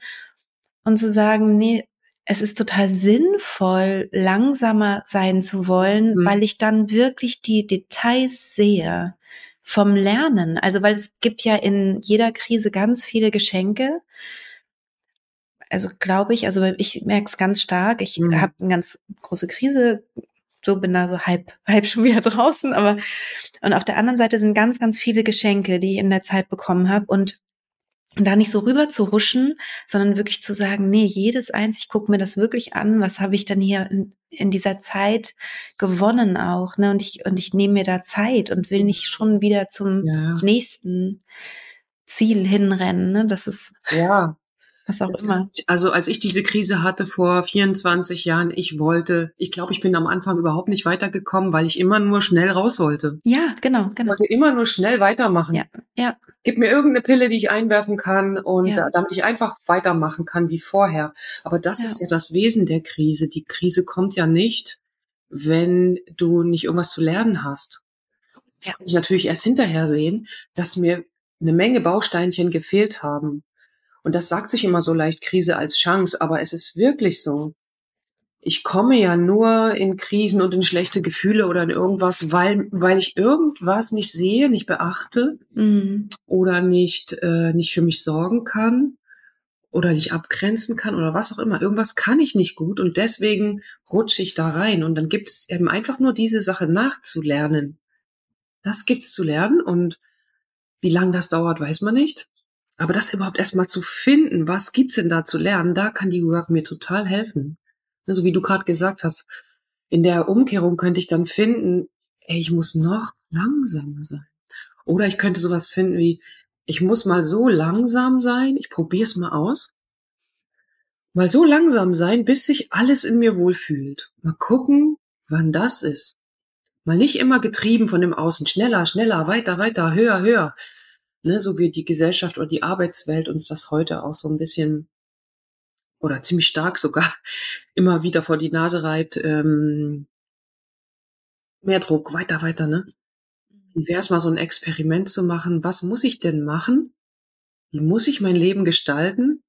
Und zu sagen, nee, es ist total sinnvoll, langsamer sein zu wollen, mhm. weil ich dann wirklich die Details sehe vom Lernen. Also, weil es gibt ja in jeder Krise ganz viele Geschenke. Also glaube ich, also ich merke es ganz stark. Ich mhm. habe eine ganz große Krise so bin da so halb, *laughs* halb schon wieder draußen. Aber und auf der anderen Seite sind ganz, ganz viele Geschenke, die ich in der Zeit bekommen habe. Und da nicht so rüber zu huschen, sondern wirklich zu sagen, nee, jedes eins, ich gucke mir das wirklich an, was habe ich dann hier in, in, dieser Zeit gewonnen auch, ne? Und ich, und ich nehme mir da Zeit und will nicht schon wieder zum ja. nächsten Ziel hinrennen. Ne? Das ist ja. Was auch immer. Also als ich diese Krise hatte vor 24 Jahren, ich wollte, ich glaube, ich bin am Anfang überhaupt nicht weitergekommen, weil ich immer nur schnell raus wollte. Ja, genau, genau. Ich wollte immer nur schnell weitermachen. Ja, ja. Gib mir irgendeine Pille, die ich einwerfen kann und ja. damit ich einfach weitermachen kann wie vorher. Aber das ja. ist ja das Wesen der Krise. Die Krise kommt ja nicht, wenn du nicht irgendwas zu lernen hast. Das ja. kann ich natürlich erst hinterher sehen, dass mir eine Menge Bausteinchen gefehlt haben. Und das sagt sich immer so leicht Krise als Chance, aber es ist wirklich so. Ich komme ja nur in Krisen und in schlechte Gefühle oder in irgendwas, weil, weil ich irgendwas nicht sehe, nicht beachte mhm. oder nicht, äh, nicht für mich sorgen kann oder nicht abgrenzen kann oder was auch immer. Irgendwas kann ich nicht gut und deswegen rutsche ich da rein. Und dann gibt es eben einfach nur diese Sache nachzulernen. Das gibt's zu lernen und wie lange das dauert, weiß man nicht. Aber das überhaupt erstmal zu finden, was gibt's denn da zu lernen, da kann die Work mir total helfen. So also wie du gerade gesagt hast, in der Umkehrung könnte ich dann finden, ey, ich muss noch langsamer sein. Oder ich könnte sowas finden wie, ich muss mal so langsam sein, ich probiere es mal aus, mal so langsam sein, bis sich alles in mir wohlfühlt. Mal gucken, wann das ist. Mal nicht immer getrieben von dem Außen, schneller, schneller, weiter, weiter, höher, höher. Ne, so wie die Gesellschaft oder die Arbeitswelt uns das heute auch so ein bisschen oder ziemlich stark sogar *laughs* immer wieder vor die Nase reibt. Ähm, mehr Druck, weiter, weiter, ne? Wie wäre es mal so ein Experiment zu machen? Was muss ich denn machen? Wie muss ich mein Leben gestalten,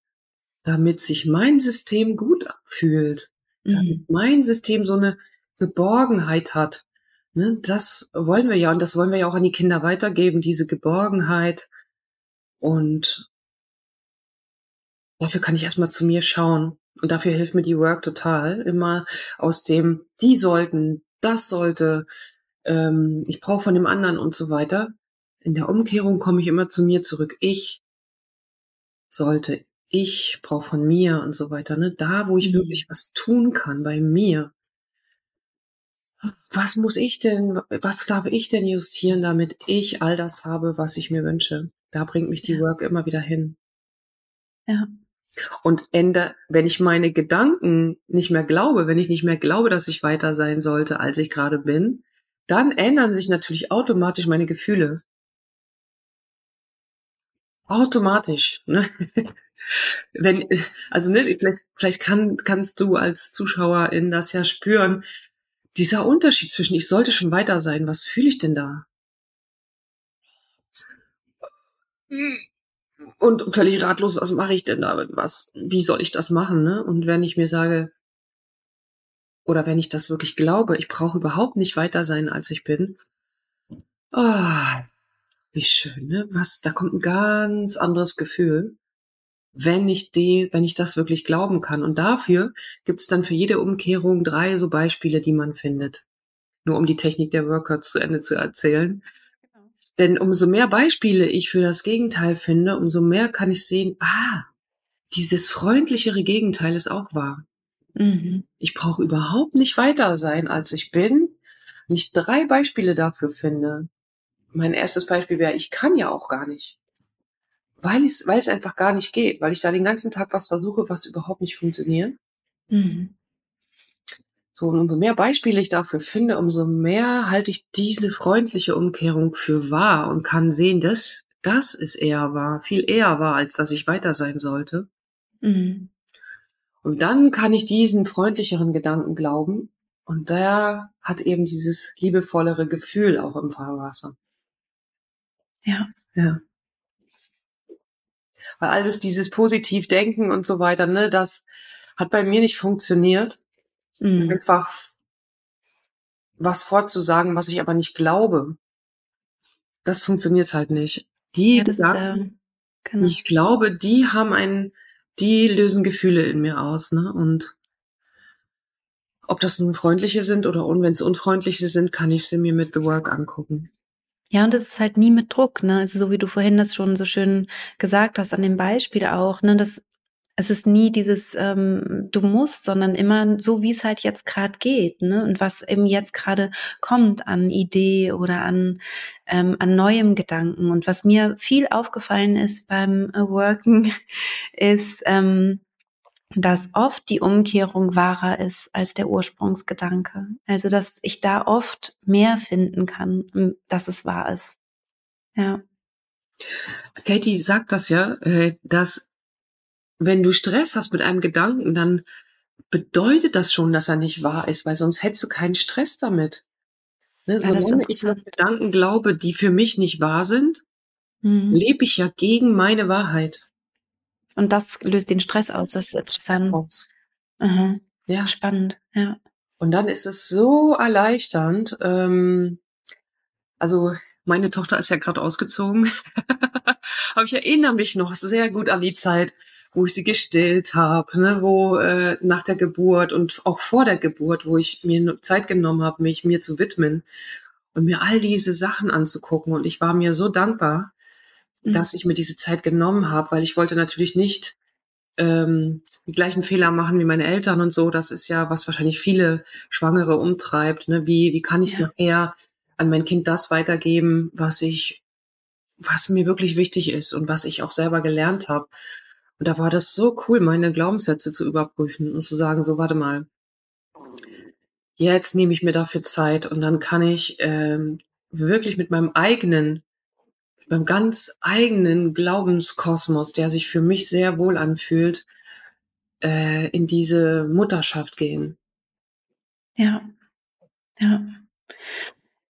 damit sich mein System gut fühlt? Damit Mhm. mein System so eine Geborgenheit hat. Ne? Das wollen wir ja und das wollen wir ja auch an die Kinder weitergeben, diese Geborgenheit. Und dafür kann ich erstmal zu mir schauen. Und dafür hilft mir die Work total. Immer aus dem, die sollten, das sollte, ähm, ich brauche von dem anderen und so weiter. In der Umkehrung komme ich immer zu mir zurück. Ich sollte, ich brauche von mir und so weiter. Ne? Da, wo ich Mhm. wirklich was tun kann bei mir. Was muss ich denn, was darf ich denn justieren, damit ich all das habe, was ich mir wünsche? Da bringt mich die. Work immer wieder hin. Ja. Und ändere, wenn ich meine Gedanken nicht mehr glaube, wenn ich nicht mehr glaube, dass ich weiter sein sollte, als ich gerade bin, dann ändern sich natürlich automatisch meine Gefühle. Automatisch. Ne? *laughs* Wenn, also ne, vielleicht, vielleicht kann, kannst du als Zuschauerin das ja spüren. Dieser Unterschied zwischen ich sollte schon weiter sein, was fühle ich denn da? Und völlig ratlos, was mache ich denn da? Was, wie soll ich das machen? Ne? Und wenn ich mir sage, oder wenn ich das wirklich glaube, ich brauche überhaupt nicht weiter sein, als ich bin. Ah, wie schön, ne? Was, da kommt ein ganz anderes Gefühl, wenn ich die, wenn ich das wirklich glauben kann. Und dafür gibt's dann für jede Umkehrung drei so Beispiele, die man findet. Nur um die Technik der Workouts zu Ende zu erzählen. Genau. Denn umso mehr Beispiele ich für das Gegenteil finde, umso mehr kann ich sehen, ah, dieses freundlichere Gegenteil ist auch wahr. Mhm. Ich brauche überhaupt nicht weiter sein, als ich bin. Wenn ich drei Beispiele dafür finde. Mein erstes Beispiel wäre, ich kann ja auch gar nicht. Weil es, weil es einfach gar nicht geht, weil ich da den ganzen Tag was versuche, was überhaupt nicht funktioniert. Mhm. So, und umso mehr Beispiele ich dafür finde, umso mehr halte ich diese freundliche Umkehrung für wahr und kann sehen, dass das ist eher wahr, viel eher wahr, als dass ich weiter sein sollte. Mhm. Und dann kann ich diesen freundlicheren Gedanken glauben. Und der hat eben dieses liebevollere Gefühl auch im Fahrwasser. Ja. Ja. Weil alles dieses positiv denken und so weiter, ne, das hat bei mir nicht funktioniert. Mhm. Einfach was vorzusagen, was ich aber nicht glaube. Das funktioniert halt nicht. Die Ja, Gedanken, der, genau. ich glaube, die haben einen, die lösen Gefühle in mir aus, ne? Und ob das nun freundliche sind oder un, wenn es unfreundliche sind, kann ich sie mir mit The Work angucken. Ja, und es ist halt nie mit Druck, ne? Also so wie du vorhin das schon so schön gesagt hast, an dem Beispiel auch, ne? Das, es ist nie dieses ähm, du musst, sondern immer so, wie es halt jetzt gerade geht, ne? Und was eben jetzt gerade kommt an Idee oder an ähm, an neuem Gedanken. Und was mir viel aufgefallen ist beim äh, Worken, *laughs* ist, ähm, dass oft die Umkehrung wahrer ist als der Ursprungsgedanke. Also dass ich da oft mehr finden kann, dass es wahr ist. Ja. Katie sagt das ja, äh, dass wenn du Stress hast mit einem Gedanken, dann bedeutet das schon, dass er nicht wahr ist, weil sonst hättest du keinen Stress damit. Ne? Ja, Solange ich interessant. Gedanken glaube, die für mich nicht wahr sind, Mhm. lebe ich ja gegen meine Wahrheit. Und das löst den Stress aus. Das ist interessant. Aha. Ja. Spannend. Ja. Und dann ist es so erleichternd. Ähm, also meine Tochter ist ja gerade ausgezogen. *laughs* Aber ich erinnere mich noch sehr gut an die Zeit, wo ich sie gestillt habe, ne, wo äh, nach der Geburt und auch vor der Geburt, wo ich mir Zeit genommen habe, mich mir zu widmen und mir all diese Sachen anzugucken. Und ich war mir so dankbar, Mhm. dass ich mir diese Zeit genommen habe, weil ich wollte natürlich nicht ähm, die gleichen Fehler machen wie meine Eltern und so. Das ist ja, was wahrscheinlich viele Schwangere umtreibt. Ne? Wie, wie kann ich Ja. nachher an mein Kind das weitergeben, was ich was mir wirklich wichtig ist und was ich auch selber gelernt habe. Und da war das so cool, meine Glaubenssätze zu überprüfen und zu sagen, so warte mal, jetzt nehme ich mir dafür Zeit und dann kann ich ähm, wirklich mit meinem eigenen, ganz eigenen Glaubenskosmos, der sich für mich sehr wohl anfühlt, äh, in diese Mutterschaft gehen. Ja, ja.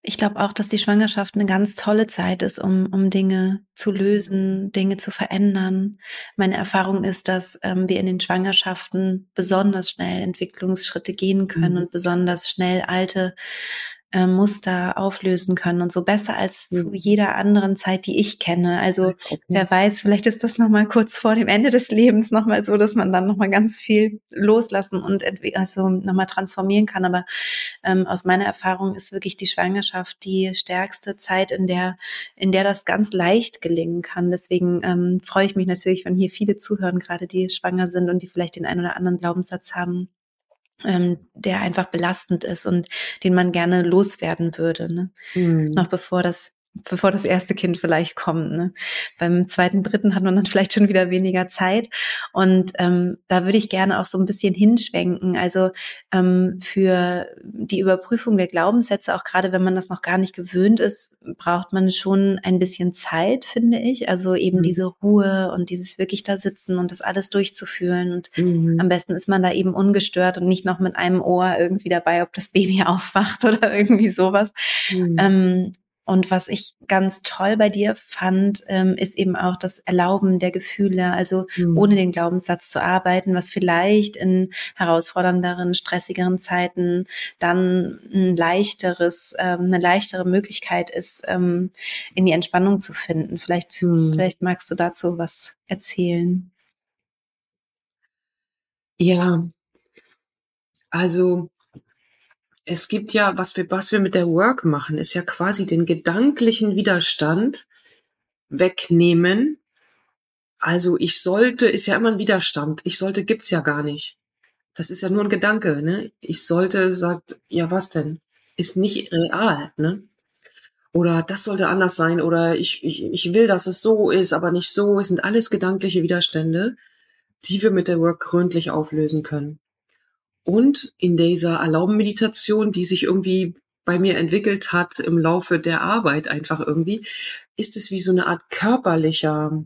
Ich glaube auch, dass die Schwangerschaft eine ganz tolle Zeit ist, um, um Dinge zu lösen, Dinge zu verändern. Meine Erfahrung ist, dass ähm, wir in den Schwangerschaften besonders schnell Entwicklungsschritte gehen können mhm. und besonders schnell alte äh, Muster auflösen können und so besser als mhm. zu jeder anderen Zeit, die ich kenne. Also okay. wer weiß, vielleicht ist das nochmal kurz vor dem Ende des Lebens nochmal so, dass man dann nochmal ganz viel loslassen und also nochmal transformieren kann. Aber ähm, aus meiner Erfahrung ist wirklich die Schwangerschaft die stärkste Zeit, in der, in der das ganz leicht gelingen kann. Deswegen ähm, freue ich mich natürlich, wenn hier viele zuhören, gerade die schwanger sind und die vielleicht den einen oder anderen Glaubenssatz haben, ähm, der einfach belastend ist und den man gerne loswerden würde. Ne? Mhm. Noch bevor das bevor das erste Kind vielleicht kommt. Ne? Beim zweiten, dritten hat man dann *laughs* vielleicht schon wieder weniger Zeit. Und ähm, da würde ich gerne auch so ein bisschen hinschwenken. Also ähm, für die Überprüfung der Glaubenssätze, auch gerade wenn man das noch gar nicht gewöhnt ist, braucht man schon ein bisschen Zeit, finde ich. Also eben mhm. diese Ruhe und dieses wirklich da sitzen und das alles durchzuführen. Und mhm. am besten ist man da eben ungestört und nicht noch mit einem Ohr irgendwie dabei, ob das Baby *laughs* aufwacht oder irgendwie sowas. Mhm. Ähm, und was ich ganz toll bei dir fand, ähm, ist eben auch das Erlauben der Gefühle, also mhm. ohne den Glaubenssatz zu arbeiten, was vielleicht in herausfordernderen, stressigeren Zeiten dann ein leichteres, ähm, eine leichtere Möglichkeit ist, ähm, in die Entspannung zu finden. Vielleicht, mhm. vielleicht magst du dazu was erzählen. Ja, also es gibt ja, was wir, was wir mit der Work machen, ist ja quasi den gedanklichen Widerstand wegnehmen. Also ich sollte ist ja immer ein Widerstand. Ich sollte gibt's ja gar nicht. Das ist ja nur ein Gedanke, ne? Ich sollte sagt, ja was denn? Ist nicht real, ne? Oder das sollte anders sein oder ich, ich, ich will, dass es so ist, aber nicht so. Es sind alles gedankliche Widerstände, die wir mit der Work gründlich auflösen können. Und in dieser Erlauben-Meditation, die sich irgendwie bei mir entwickelt hat im Laufe der Arbeit einfach irgendwie, ist es wie so eine Art körperlicher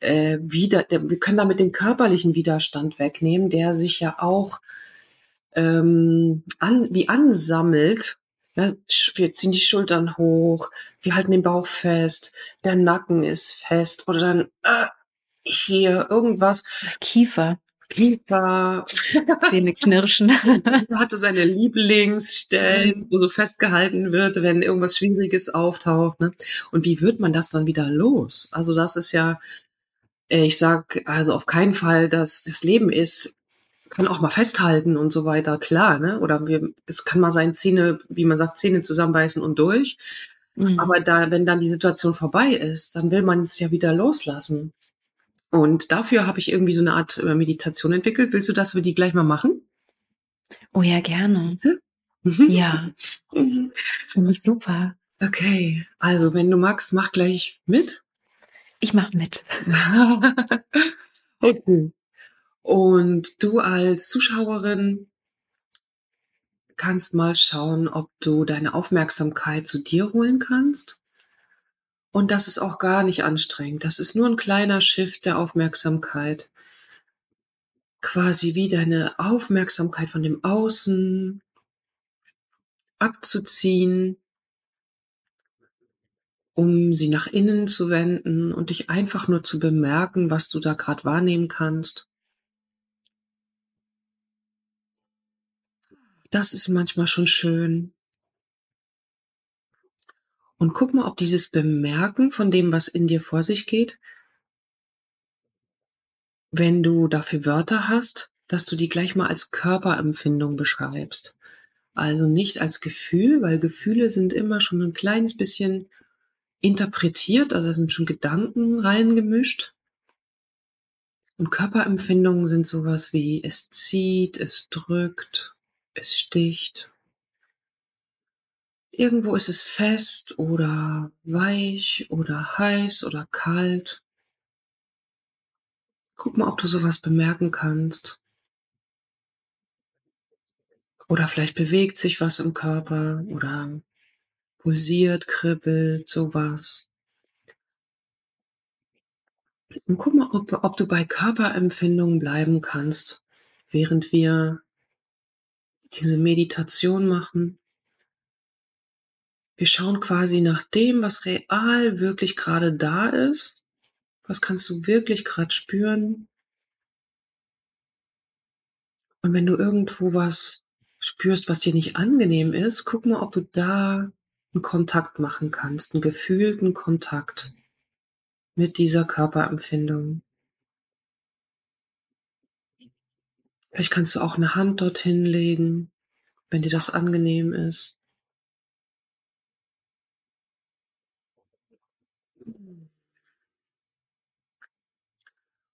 äh, wieder, der, wir können damit den körperlichen Widerstand wegnehmen, der sich ja auch ähm, an, wie ansammelt. Ja, wir ziehen die Schultern hoch, wir halten den Bauch fest, der Nacken ist fest oder dann äh, hier irgendwas. Kiefer. Kiefer. Zähne knirschen. *laughs* hat so seine Lieblingsstellen, wo so festgehalten wird, wenn irgendwas Schwieriges auftaucht. Ne? Und wie wird man das dann wieder los? Also das ist ja, äh, ich sag also auf keinen Fall, dass das Leben ist, kann auch mal festhalten und so weiter, klar, ne? Oder wir, es kann mal sein Zähne, wie man sagt, Zähne zusammenbeißen und durch. Mhm. Aber da, wenn dann die Situation vorbei ist, dann will man es ja wieder loslassen. Und dafür habe ich irgendwie so eine Art äh, Meditation entwickelt. Willst du, dass wir die gleich mal machen? Oh ja, gerne. Mhm. Ja. Finde ich super. Okay, also wenn du magst, mach gleich mit. Ich mach mit. *laughs* okay. Und du als Zuschauerin kannst mal schauen, ob du deine Aufmerksamkeit zu dir holen kannst. Und das ist auch gar nicht anstrengend. Das ist nur ein kleiner Shift der Aufmerksamkeit. Quasi wie deine Aufmerksamkeit von dem Außen abzuziehen, um sie nach innen zu wenden und dich einfach nur zu bemerken, was du da gerade wahrnehmen kannst. Das ist manchmal schon schön. Und guck mal, ob dieses Bemerken von dem, was in dir vor sich geht, wenn du dafür Wörter hast, dass du die gleich mal als Körperempfindung beschreibst. Also nicht als Gefühl, weil Gefühle sind immer schon ein kleines bisschen interpretiert, also da sind schon Gedanken reingemischt. Und Körperempfindungen sind sowas wie es zieht, es drückt, es sticht. Irgendwo ist es fest oder weich oder heiß oder kalt. Guck mal, ob du sowas bemerken kannst. Oder vielleicht bewegt sich was im Körper oder pulsiert, kribbelt, sowas. Und guck mal, ob, ob du bei Körperempfindungen bleiben kannst, während wir diese Meditation machen. Wir schauen quasi nach dem, was real wirklich gerade da ist. Was kannst du wirklich gerade spüren? Und wenn du irgendwo was spürst, was dir nicht angenehm ist, guck mal, ob du da einen Kontakt machen kannst, einen gefühlten Kontakt mit dieser Körperempfindung. Vielleicht kannst du auch eine Hand dorthin legen, wenn dir das angenehm ist.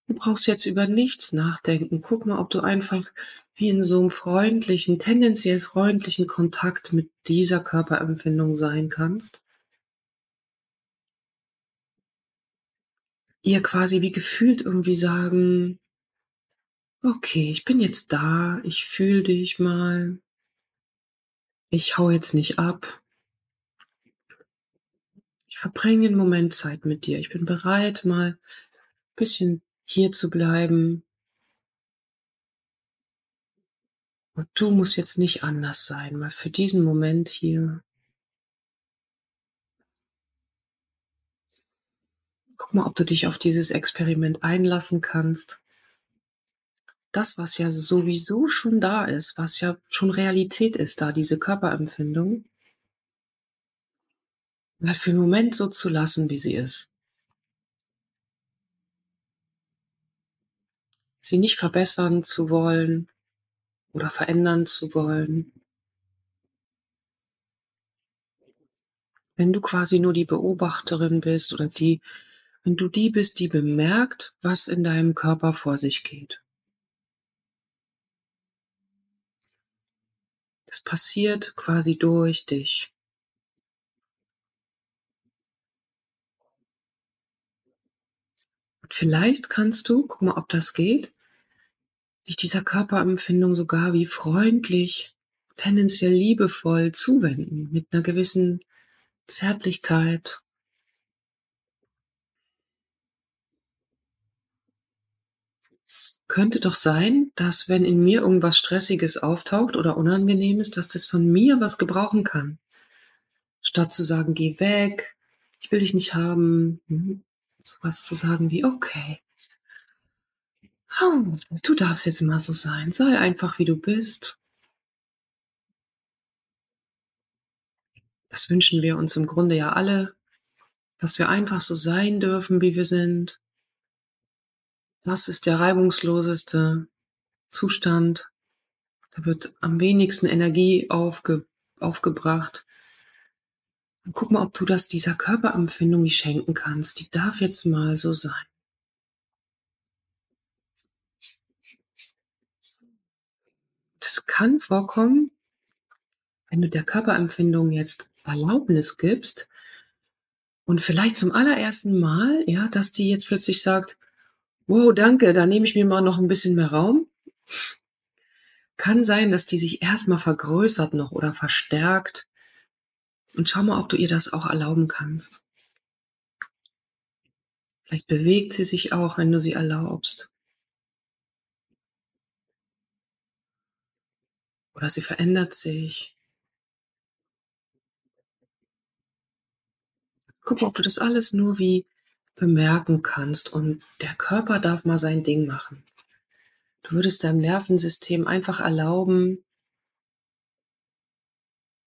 Du brauchst jetzt über nichts nachdenken. Guck mal, ob du einfach wie in so einem freundlichen, tendenziell freundlichen Kontakt mit dieser Körperempfindung sein kannst. Ihr quasi wie gefühlt irgendwie sagen, okay, ich bin jetzt da, ich fühle dich mal, ich hau jetzt nicht ab. Ich verbringe einen Moment Zeit mit dir. Ich bin bereit, mal ein bisschen hier zu bleiben. Und du musst jetzt nicht anders sein, mal für diesen Moment hier. Guck mal, ob du dich auf dieses Experiment einlassen kannst. Das, was ja sowieso schon da ist, was ja schon Realität ist, da diese Körperempfindung, mal für einen Moment so zu lassen, wie sie ist. Sie nicht verbessern zu wollen oder verändern zu wollen. Wenn du quasi nur die Beobachterin bist oder die, wenn du die bist, die bemerkt, was in deinem Körper vor sich geht. Es passiert quasi durch dich. Und vielleicht kannst du, guck mal, ob das geht, dich dieser Körperempfindung sogar wie freundlich, tendenziell liebevoll zuwenden, mit einer gewissen Zärtlichkeit. Könnte doch sein, dass wenn in mir irgendwas Stressiges auftaucht oder Unangenehmes, dass das von mir was gebrauchen kann. Statt zu sagen, geh weg, ich will dich nicht haben, hm, sowas zu sagen wie, okay, du darfst jetzt mal so sein, sei einfach wie du bist. Das wünschen wir uns im Grunde ja alle, dass wir einfach so sein dürfen, wie wir sind. Das ist der reibungsloseste Zustand. Da wird am wenigsten Energie aufge, aufgebracht. Guck mal, ob du das dieser Körperempfindung nicht schenken kannst. Die darf jetzt mal so sein. Das kann vorkommen, wenn du der Körperempfindung jetzt Erlaubnis gibst und vielleicht zum allerersten Mal, ja, dass die jetzt plötzlich sagt, wow, danke, da nehme ich mir mal noch ein bisschen mehr Raum. Kann sein, dass die sich erstmal vergrößert noch oder verstärkt. Und schau mal, ob du ihr das auch erlauben kannst. Vielleicht bewegt sie sich auch, wenn du sie erlaubst. Oder sie verändert sich. Guck mal, ob du das alles nur wie bemerken kannst und der Körper darf mal sein Ding machen. Du würdest deinem Nervensystem einfach erlauben,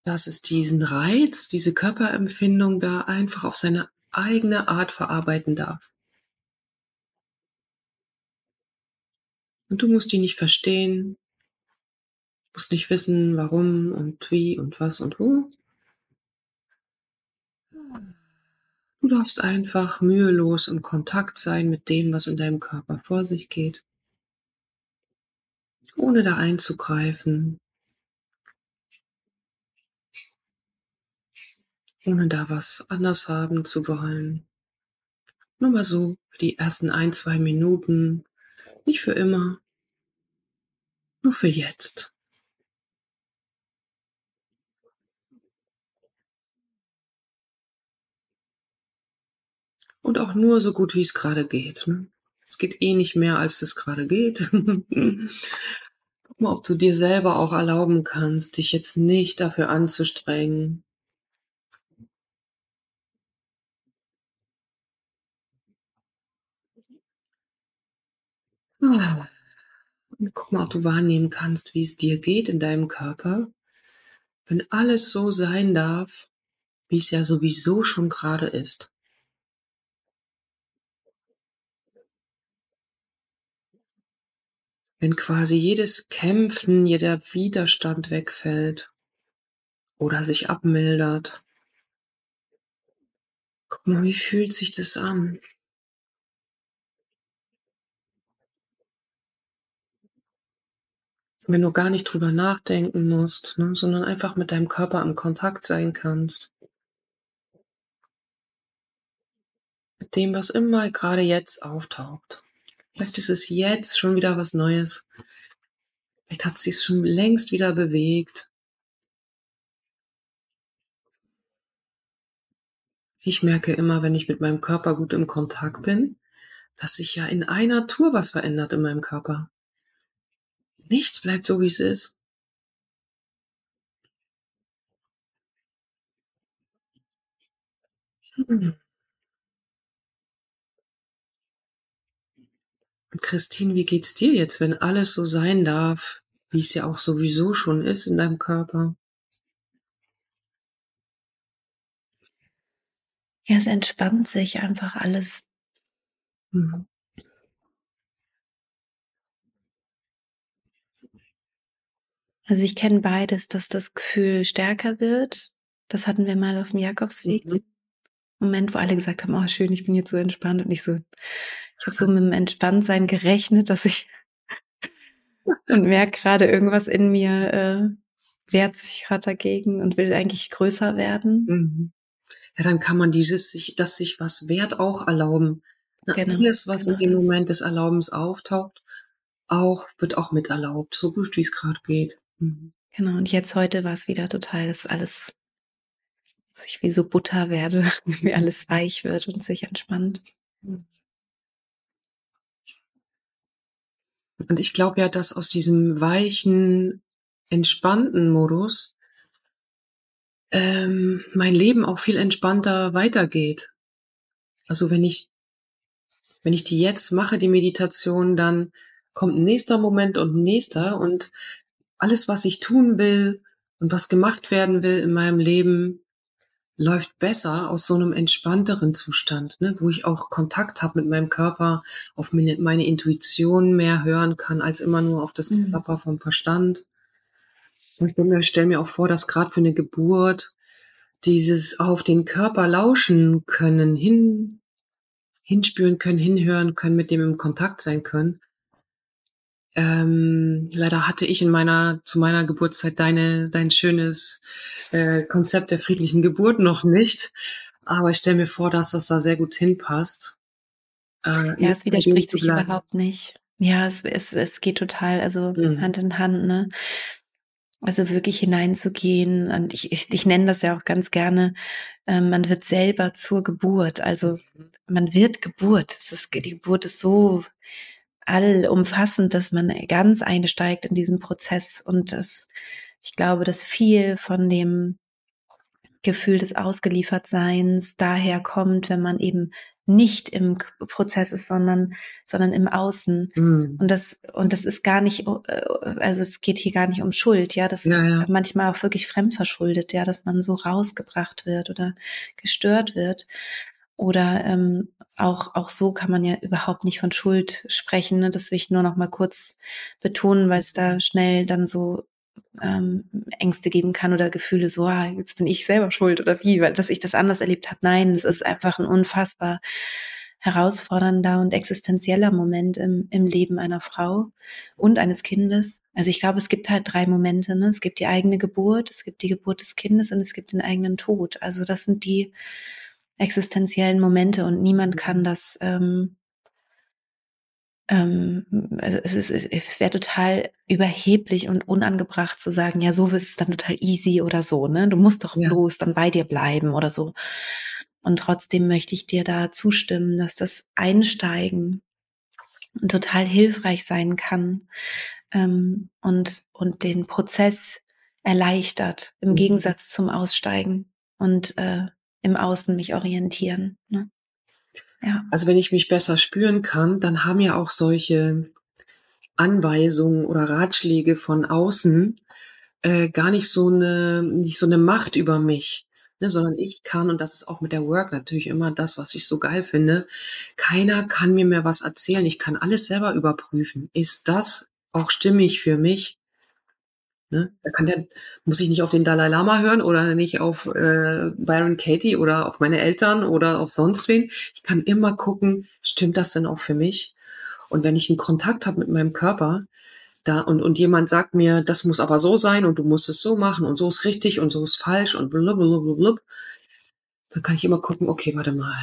dass es diesen Reiz, diese Körperempfindung da einfach auf seine eigene Art verarbeiten darf. Und du musst die nicht verstehen, musst nicht wissen, warum und wie und was und wo. Du darfst einfach mühelos im Kontakt sein mit dem, was in deinem Körper vor sich geht, ohne da einzugreifen. Ohne da was anders haben zu wollen. Nur mal so die ersten ein, zwei Minuten, nicht für immer, nur für jetzt. Und auch nur so gut, wie es gerade geht. Ne? Es geht eh nicht mehr, als es gerade geht. *laughs* Guck mal, ob du dir selber auch erlauben kannst, dich jetzt nicht dafür anzustrengen. Und guck mal, ob du wahrnehmen kannst, wie es dir geht in deinem Körper, wenn alles so sein darf, wie es ja sowieso schon gerade ist. Wenn quasi jedes Kämpfen, jeder Widerstand wegfällt oder sich abmildert. Guck mal, wie fühlt sich das an? Wenn du gar nicht drüber nachdenken musst, ne, sondern einfach mit deinem Körper im Kontakt sein kannst. Mit dem, was immer gerade jetzt auftaucht. Vielleicht ist es jetzt schon wieder was Neues. Vielleicht hat es schon längst wieder bewegt. Ich merke immer, wenn ich mit meinem Körper gut im Kontakt bin, dass sich ja in einer Tour was verändert in meinem Körper. Nichts bleibt so, wie es ist. Hm. Und Christine, wie geht's dir jetzt, wenn alles so sein darf, wie es ja auch sowieso schon ist in deinem Körper? Ja, es entspannt sich einfach alles. Mhm. Also ich kenne beides, dass das Gefühl stärker wird. Das hatten wir mal auf dem Jakobsweg. Mhm. Moment, wo alle gesagt haben, oh schön, ich bin jetzt so entspannt und ich so, ich habe so *laughs* mit dem Entspanntsein gerechnet, dass ich *laughs* und merke gerade irgendwas in mir äh, wehrt sich gerade dagegen und will eigentlich größer werden. Mhm. Ja, dann kann man dieses, sich, dass sich was wert auch erlauben. Na, Genau, alles, was genau in dem. Moment des Erlaubens auftaucht, auch, wird auch mit erlaubt, so gut wie es gerade geht. Mhm. Genau, und jetzt heute war es wieder total, dass alles dass ich wie so Butter werde, *laughs* wie alles weich wird und sich entspannt. Und ich glaube ja, dass aus diesem weichen, entspannten Modus ähm, mein Leben auch viel entspannter weitergeht. Also wenn ich, wenn ich die jetzt mache, die Meditation, dann kommt ein nächster Moment und ein nächster und alles, was ich tun will und was gemacht werden will in meinem Leben, läuft besser aus so einem entspannteren Zustand, ne, wo ich auch Kontakt habe mit meinem Körper, auf meine, meine Intuition mehr hören kann, als immer nur auf das Mhm. Geklapper vom Verstand. Und ich stelle mir auch vor, dass gerade für eine Geburt dieses auf den Körper lauschen können, hin, hinspüren können, hinhören können, mit dem im Kontakt sein können. Ähm, leider hatte ich in meiner, zu meiner Geburtszeit deine, dein schönes äh, Konzept der friedlichen Geburt noch nicht. Aber ich stelle mir vor, dass das da sehr gut hinpasst. Äh, Ja, es widerspricht sich überhaupt nicht. Ja, es, es, es geht total, also Mhm. Hand in Hand, ne? Also wirklich hineinzugehen. Und ich, ich, ich nenne das ja auch ganz gerne, ähm, man wird selber zur Geburt. Also Mhm. man wird Geburt. Es ist, die Geburt ist so allumfassend, dass man ganz einsteigt in diesen Prozess. Und das, ich glaube, dass viel von dem Gefühl des Ausgeliefertseins daher kommt, wenn man eben nicht im Prozess ist, sondern, sondern im Außen. Mhm. Und das, und das ist gar nicht, äh, also es geht hier gar nicht um Schuld, ja, das Ja, ja. ist manchmal auch wirklich fremdverschuldet, ja, dass man so rausgebracht wird oder gestört wird. Oder ähm, auch, auch so kann man ja überhaupt nicht von Schuld sprechen. Ne? Das will ich nur noch mal kurz betonen, weil es da schnell dann so ähm, Ängste geben kann oder Gefühle so, ah, jetzt bin ich selber schuld oder wie, weil dass ich das anders erlebt habe. Nein, es ist einfach ein unfassbar herausfordernder und existenzieller Moment im, im Leben einer Frau und eines Kindes. Also ich glaube, es gibt halt drei Momente. Ne? Es gibt die eigene Geburt, es gibt die Geburt des Kindes und es gibt den eigenen Tod. Also das sind die existenziellen Momente und niemand kann das ähm, ähm, also es, ist, es wäre total überheblich und unangebracht zu sagen, ja, so ist es dann total easy oder so, ne? Du musst doch ja. bloß dann bei dir bleiben oder so. Und trotzdem möchte ich dir da zustimmen, dass das Einsteigen total hilfreich sein kann ähm, und, und den Prozess erleichtert, im mhm. Gegensatz zum Aussteigen und äh, im Außen mich orientieren. Ne? Ja. Also wenn ich mich besser spüren kann, dann haben ja auch solche Anweisungen oder Ratschläge von außen äh, gar nicht so eine nicht so eine Macht über mich, ne, sondern ich kann und das ist auch mit der Work natürlich immer das, was ich so geil finde. Keiner kann mir mehr was erzählen. Ich kann alles selber überprüfen. Ist das auch stimmig für mich? Ne? Da kann der, muss ich nicht auf den Dalai Lama hören oder nicht auf äh, Byron Katie oder auf meine Eltern oder auf sonst wen. Ich kann immer gucken, stimmt das denn auch für mich? Und wenn ich einen Kontakt habe mit meinem Körper, da und, und jemand sagt mir, das muss aber so sein und du musst es so machen und so ist richtig und so ist falsch und blablabla, dann kann ich immer gucken, okay, warte mal.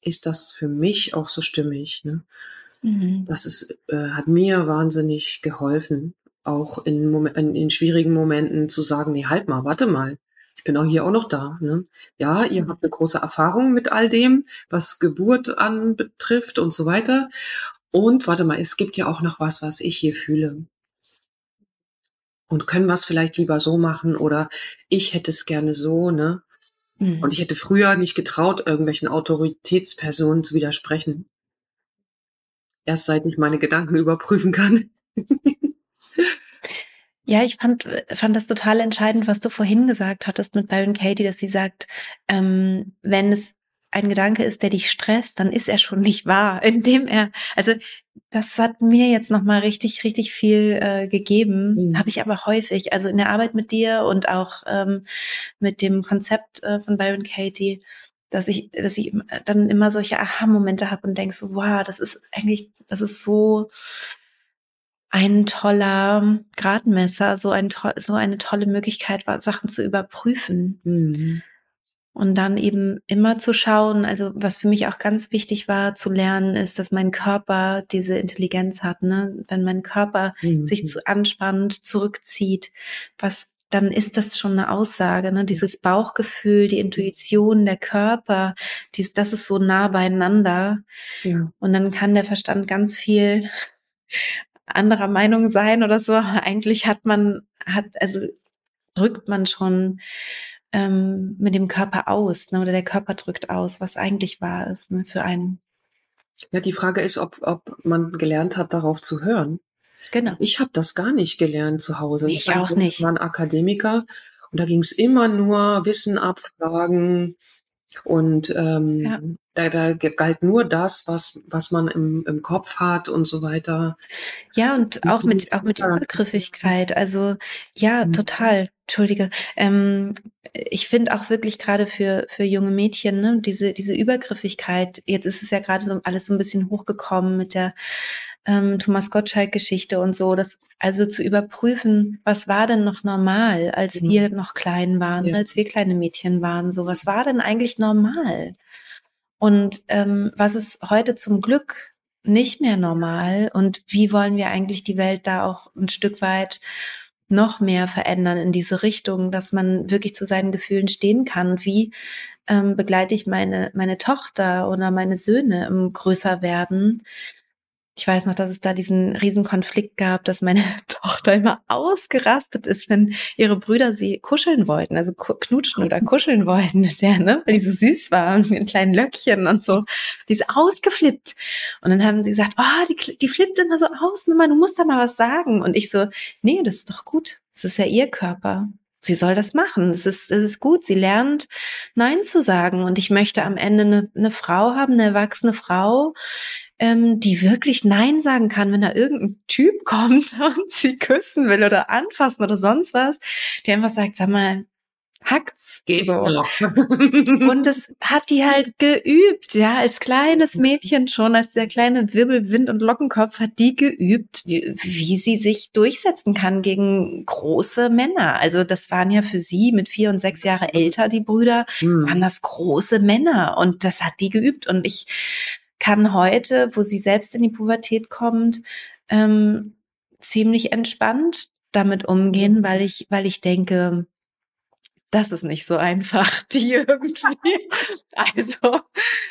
Ist das für mich auch so stimmig? Ne? Mhm. Das ist, äh, hat mir wahnsinnig geholfen auch in, Moment, in, in schwierigen Momenten zu sagen, nee, halt mal, warte mal. Ich bin auch hier auch noch da. Ne? Ja, ihr habt eine große Erfahrung mit all dem, was Geburt anbetrifft und so weiter. Und warte mal, es gibt ja auch noch was, was ich hier fühle. Und können wir es vielleicht lieber so machen oder ich hätte es gerne so, ne? Mhm. Und ich hätte früher nicht getraut, irgendwelchen Autoritätspersonen zu widersprechen. Erst seit ich meine Gedanken *laughs* überprüfen kann. Ja, ich fand, fand das total entscheidend, was du vorhin gesagt hattest mit Byron Katie, dass sie sagt, ähm, wenn es ein Gedanke ist, der dich stresst, dann ist er schon nicht wahr, *laughs* indem er, also das hat mir jetzt nochmal richtig, richtig viel äh, gegeben, mhm. habe ich aber häufig, also in der Arbeit mit dir und auch ähm, mit dem Konzept äh, von Byron Katie, dass ich, dass ich dann immer solche Aha-Momente habe und denk so, wow, das ist eigentlich, das ist so ein toller Gradmesser, so, ein so eine tolle Möglichkeit war, Sachen zu überprüfen. Mhm. Und dann eben immer zu schauen, also was für mich auch ganz wichtig war zu lernen, ist, dass mein Körper diese Intelligenz hat. Ne? Wenn mein Körper mhm. sich zu anspannt, zurückzieht, was dann ist das schon eine Aussage, ne? Dieses Bauchgefühl, die Intuition, der Körper, dies, das ist so nah beieinander. Ja. Und dann kann der Verstand ganz viel anderer Meinung sein oder so. Eigentlich hat man, hat, also drückt man schon ähm, mit dem Körper aus, ne? oder der Körper drückt aus, was eigentlich wahr ist ne? für einen. Ja, die Frage ist, ob, ob man gelernt hat, darauf zu hören. Genau. Ich habe das gar nicht gelernt zu Hause. Ich, ich auch nicht. Ich war ein Akademiker und da ging es immer nur Wissen abfragen und ähm, ja. da, da galt nur das, was, was man im, im Kopf hat und so weiter. Ja, und auch mit, auch mit Übergriffigkeit. Also ja, mhm. total. Entschuldige. Ähm, ich finde auch wirklich gerade für, für junge Mädchen, ne, diese, diese Übergriffigkeit, jetzt ist es ja gerade so alles so ein bisschen hochgekommen mit der ähm, Thomas Gottschalk-Geschichte und so, das also zu überprüfen, was war denn noch normal, als mhm. wir noch klein waren, ja. als wir kleine Mädchen waren, so was war denn eigentlich normal? Und ähm, was ist heute zum Glück nicht mehr normal und wie wollen wir eigentlich die Welt da auch ein Stück weit noch mehr verändern in diese Richtung, dass man wirklich zu seinen Gefühlen stehen kann. Wie ähm, begleite ich meine, meine Tochter oder meine Söhne im Größerwerden, ich weiß noch, dass es da diesen riesen Konflikt gab, dass meine *laughs* Tochter immer ausgerastet ist, wenn ihre Brüder sie kuscheln wollten, also knutschen oder *laughs* kuscheln wollten mit der, ne, weil die so süß war und mit den kleinen Löckchen und so. Die ist ausgeflippt. Und dann haben sie gesagt, oh, die, die flippt immer so aus, Mama, du musst da mal was sagen. Und ich so, nee, das ist doch gut. Das ist ja ihr Körper. Sie soll das machen. Das ist, das ist gut. Sie lernt, Nein zu sagen. Und ich möchte am Ende eine, eine Frau haben, eine erwachsene Frau, ähm, die wirklich Nein sagen kann, wenn da irgendein Typ *laughs* kommt und sie küssen will oder anfassen oder sonst was, die einfach sagt, sag mal, hackt's. Geht so. *laughs* Und das hat die halt geübt, ja, als kleines Mädchen schon, als der kleine Wirbel, Wind und Lockenkopf hat die geübt, wie, wie sie sich durchsetzen kann gegen große Männer. Also das waren ja für sie mit vier und sechs Jahre älter, die Brüder, Hm. waren das große Männer und das hat die geübt und ich kann heute, wo sie selbst in die Pubertät kommt, ähm, ziemlich entspannt damit umgehen, weil ich, weil ich denke, das ist nicht so einfach, *laughs* die irgendwie. Also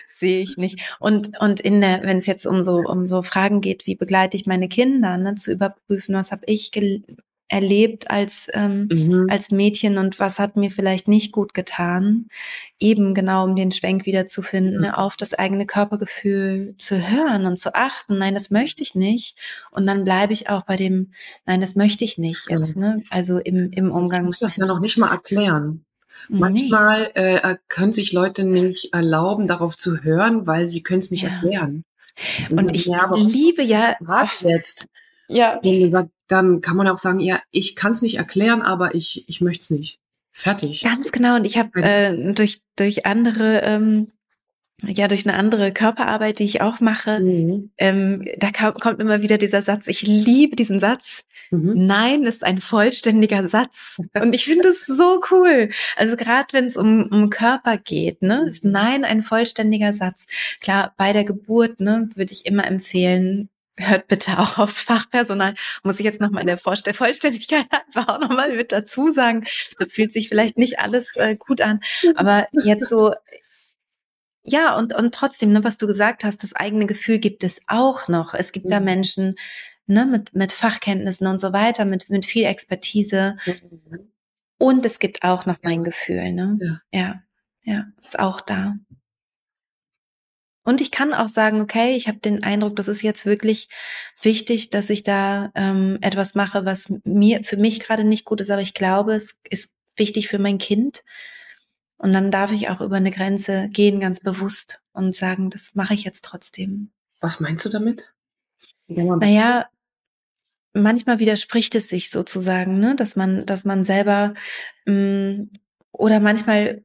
sehe ich nicht. Und, und in der, wenn es jetzt um so, um so Fragen geht, wie begleite ich meine Kinder, ne, zu überprüfen, was habe ich erlebt als, ähm, Mhm. als Mädchen und was hat mir vielleicht nicht gut getan, eben genau um den Schwenk wieder zu finden, ne, auf das eigene Körpergefühl zu hören und zu achten, nein, das möchte ich nicht. Und dann bleibe ich auch bei dem, nein, das möchte ich nicht jetzt, ne? Also im, im Umgang Ich muss mit das ja noch nicht mal erklären. Nee. Manchmal äh, können sich Leute nicht erlauben, darauf zu hören, weil sie können es nicht Ja. erklären. Und sagen, ich ja, liebe ja, jetzt? Ja, dann kann man auch sagen, ja, ich kann es nicht erklären, aber ich, ich möchte es nicht. Fertig. Ganz genau. Und ich habe äh, durch, durch andere, ähm, ja, durch eine andere Körperarbeit, die ich auch mache, Mhm. ähm, da kommt immer wieder dieser Satz. Ich liebe diesen Satz. Mhm. Nein ist ein vollständiger Satz. Und ich finde es so cool. Also gerade wenn es um, um Körper geht, ne, ist Mhm. Nein ein vollständiger Satz. Klar, bei der Geburt, ne, würde ich immer empfehlen, hört bitte auch aufs Fachpersonal. Muss ich jetzt nochmal in der Vorstell Vollständigkeit *laughs* einfach auch nochmal mit dazu sagen. Da fühlt sich vielleicht nicht alles äh, gut an. Aber jetzt so, ja, und, und trotzdem, ne, was du gesagt hast, das eigene Gefühl gibt es auch noch. Es gibt da Mhm. Menschen, ne, mit, mit Fachkenntnissen und so weiter, mit, mit viel Expertise. Mhm. Und es gibt auch noch mein Gefühl, ne? Ja. Ja, ja, ist auch da. Und ich kann auch sagen, okay, ich habe den Eindruck, das ist jetzt wirklich wichtig, dass ich da ähm, etwas mache, was mir für mich gerade nicht gut ist, aber ich glaube, es ist wichtig für mein Kind. Und dann darf ich auch über eine Grenze gehen, ganz bewusst und sagen, das mache ich jetzt trotzdem. Was meinst du damit? Naja, manchmal widerspricht es sich sozusagen, ne, dass man, dass man selber mh, oder manchmal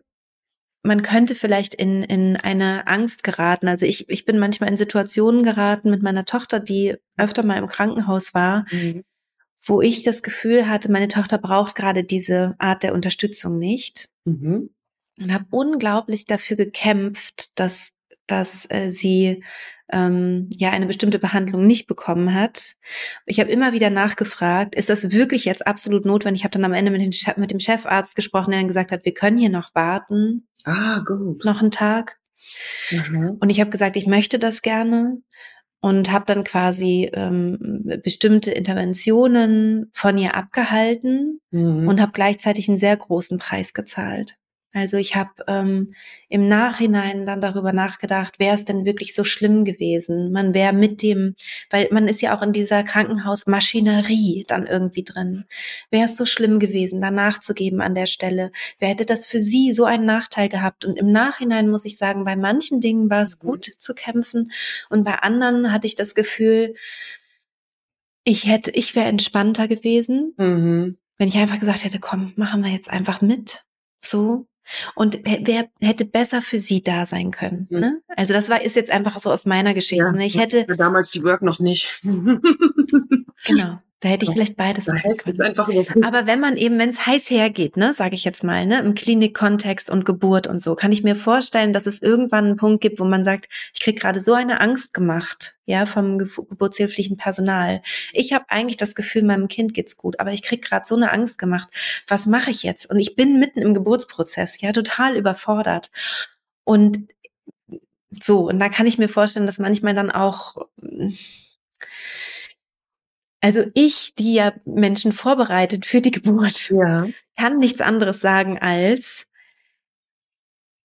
man könnte vielleicht in, in eine Angst geraten. Also ich, ich bin manchmal in Situationen geraten mit meiner Tochter, die öfter mal im Krankenhaus war, Mhm. wo ich das Gefühl hatte, meine Tochter braucht gerade diese Art der Unterstützung nicht. Mhm. Und habe unglaublich dafür gekämpft, dass, dass äh, sie ähm, ja eine bestimmte Behandlung nicht bekommen hat. Ich habe immer wieder nachgefragt, ist das wirklich jetzt absolut notwendig? Ich habe dann am Ende mit, den, mit dem Chefarzt gesprochen, der dann gesagt hat, wir können hier noch warten, Ah, gut. noch einen Tag. Mhm. Und ich habe gesagt, ich möchte das gerne und habe dann quasi ähm, bestimmte Interventionen von ihr abgehalten Mhm. und habe gleichzeitig einen sehr großen Preis gezahlt. Also ich habe ähm, im Nachhinein dann darüber nachgedacht, wäre es denn wirklich so schlimm gewesen? Man wäre mit dem, weil man ist ja auch in dieser Krankenhausmaschinerie dann irgendwie drin. Wäre es so schlimm gewesen, da nachzugeben an der Stelle? Wer hätte das für sie so einen Nachteil gehabt? Und im Nachhinein muss ich sagen, bei manchen Dingen war es Mhm. gut zu kämpfen und bei anderen hatte ich das Gefühl, ich hätte, ich wäre entspannter gewesen Mhm. wenn ich einfach gesagt hätte, komm, machen wir jetzt einfach mit, so. Und wer hätte besser für sie da sein können. Mhm. Ne? Also das war ist jetzt einfach so aus meiner Geschichte. Ja, ne? Ich hätte, damals die Work noch nicht. *laughs* genau, da hätte ich vielleicht beides da heißt es einfach überprüfen. Aber wenn man eben, wenn es heiß hergeht, ne, sage ich jetzt mal, ne, im Klinikkontext und Geburt und so, kann ich mir vorstellen, dass es irgendwann einen Punkt gibt, wo man sagt, ich krieg gerade so eine Angst gemacht, ja, vom Ge geburtshilflichen Personal. Ich habe eigentlich das Gefühl, meinem Kind geht's gut, aber ich krieg gerade so eine Angst gemacht. Was mache ich jetzt? Und ich bin mitten im Geburtsprozess, ja, total überfordert. Und so, und da kann ich mir vorstellen, dass manchmal dann auch also ich, die ja Menschen vorbereitet für die Geburt, ja. kann nichts anderes sagen als,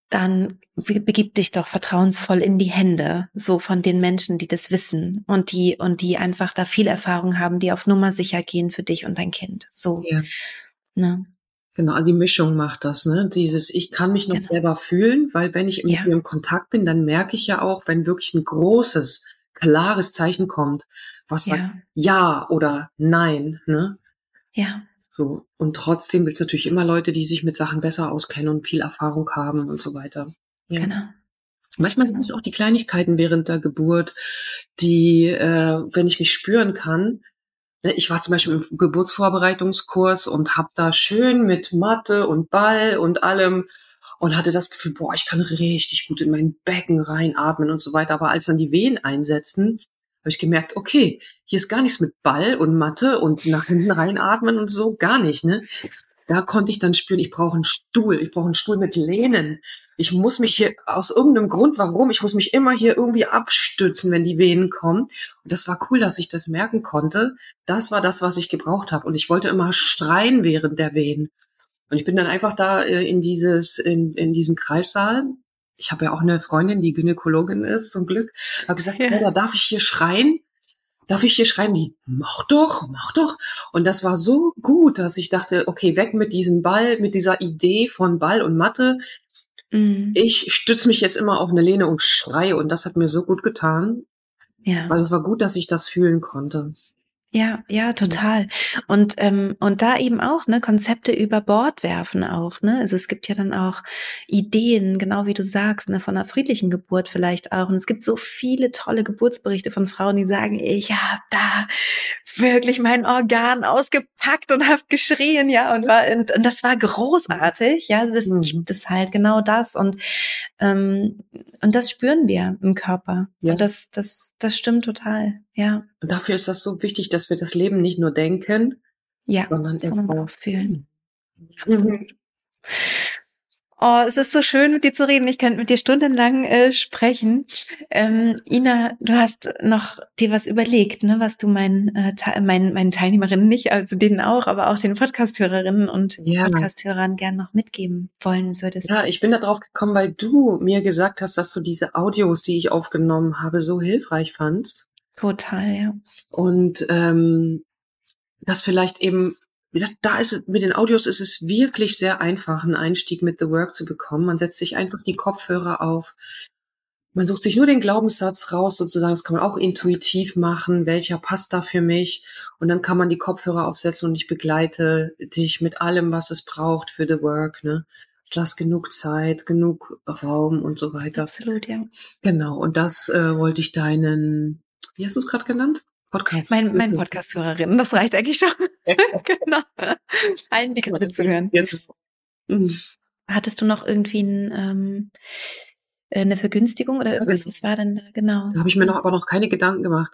dann be- begib dich doch vertrauensvoll in die Hände, so von den Menschen, die das wissen und die, und die einfach da viel Erfahrung haben, die auf Nummer sicher gehen für dich und dein Kind. So, ja. ne? Genau, also die Mischung macht das, ne? Dieses, ich kann mich noch Genau. selber fühlen, weil wenn ich mit Ja. mir im Kontakt bin, dann merke ich ja auch, wenn wirklich ein großes, klares Zeichen kommt, was sagt Ja, ja oder nein, ne? ja, So. Und trotzdem gibt es natürlich immer Leute, die sich mit Sachen besser auskennen und viel Erfahrung haben und so weiter. Ja. Genau. Manchmal sind es auch die Kleinigkeiten während der Geburt, die, äh, wenn ich mich spüren kann, ne, ich war zum Beispiel im Geburtsvorbereitungskurs und habe da schön mit Matte und Ball und allem und hatte das Gefühl, boah, ich kann richtig gut in mein Becken reinatmen und so weiter. Aber als dann die Wehen einsetzen, habe ich gemerkt, okay, hier ist gar nichts mit Ball und Matte und nach hinten reinatmen und so, gar nicht, ne? Da konnte ich dann spüren, ich brauche einen Stuhl, ich brauche einen Stuhl mit Lehnen. Ich muss mich hier aus irgendeinem Grund, warum, ich muss mich immer hier irgendwie abstützen, wenn die Venen kommen. Und das war cool, dass ich das merken konnte. Das war das, was ich gebraucht habe. Und ich wollte immer schreien während der Wehen. Und ich bin dann einfach da äh, in dieses, in, in diesen Kreissaal ich habe ja auch eine Freundin, die Gynäkologin ist, zum Glück, habe gesagt, ja. *laughs* da darf ich hier schreien? Darf ich hier schreien? Die, mach doch, mach doch. Und das war so gut, dass ich dachte, okay, weg mit diesem Ball, mit dieser Idee von Ball und Matte. Mhm. Ich stütze mich jetzt immer auf eine Lehne und schreie. Und das hat mir so gut getan. Ja. Weil es war gut, dass ich das fühlen konnte. Ja, ja, total. Und ähm, und da eben auch ne Konzepte über Bord werfen auch ne. Also es gibt ja dann auch Ideen, genau wie du sagst, ne von einer friedlichen Geburt vielleicht auch. Und es gibt so viele tolle Geburtsberichte von Frauen, die sagen, ich habe da wirklich mein Organ ausgepackt und habe geschrien, ja und war und, und das war großartig. Ja, es mhm. gibt es halt genau das und ähm, und das spüren wir im Körper. Ja. Und das das das stimmt total. Ja. Und dafür ist das so wichtig, dass wir das Leben nicht nur denken, ja, sondern, sondern auch fühlen. Mhm. Oh, es ist so schön, mit dir zu reden. Ich könnte mit dir stundenlang äh, sprechen. Ähm, Ina, du hast noch dir was überlegt, ne, was du meinen, äh, meinen, meinen Teilnehmerinnen nicht, also denen auch, aber auch den Podcasthörerinnen und ja. Podcasthörern gern noch mitgeben wollen würdest. Ja, ich bin da drauf gekommen, weil du mir gesagt hast, dass du diese Audios, die ich aufgenommen habe, so hilfreich fandst. Total, ja. Und ähm, das vielleicht eben, das, da ist es, mit den Audios ist es wirklich sehr einfach, einen Einstieg mit The Work zu bekommen. Man setzt sich einfach die Kopfhörer auf. Man sucht sich nur den Glaubenssatz raus, sozusagen. Das kann man auch intuitiv machen. Welcher passt da für mich? Und dann kann man die Kopfhörer aufsetzen und ich begleite dich mit allem, was es braucht für The Work. Ne? Ich lasse genug Zeit, genug Raum und so weiter. Absolut, ja. Genau. Und das äh, wollte ich deinen wie hast du es gerade genannt? Podcast. Mein, mein Podcast-Hörerin, das reicht eigentlich schon. *laughs* genau. Allen, die gerade zuhören. Genau. Hattest du noch irgendwie ein, ähm, eine Vergünstigung oder irgendwas? Was war denn da genau? Da habe ich mir noch aber noch keine Gedanken gemacht.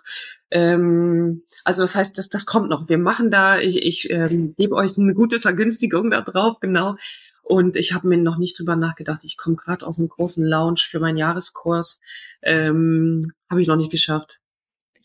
Ähm, also das heißt, das, das kommt noch. Wir machen da, ich, ich ähm, gebe euch eine gute Vergünstigung da drauf, genau. Und ich habe mir noch nicht drüber nachgedacht. Ich komme gerade aus einem großen Lounge für meinen Jahreskurs. Ähm, habe ich noch nicht geschafft.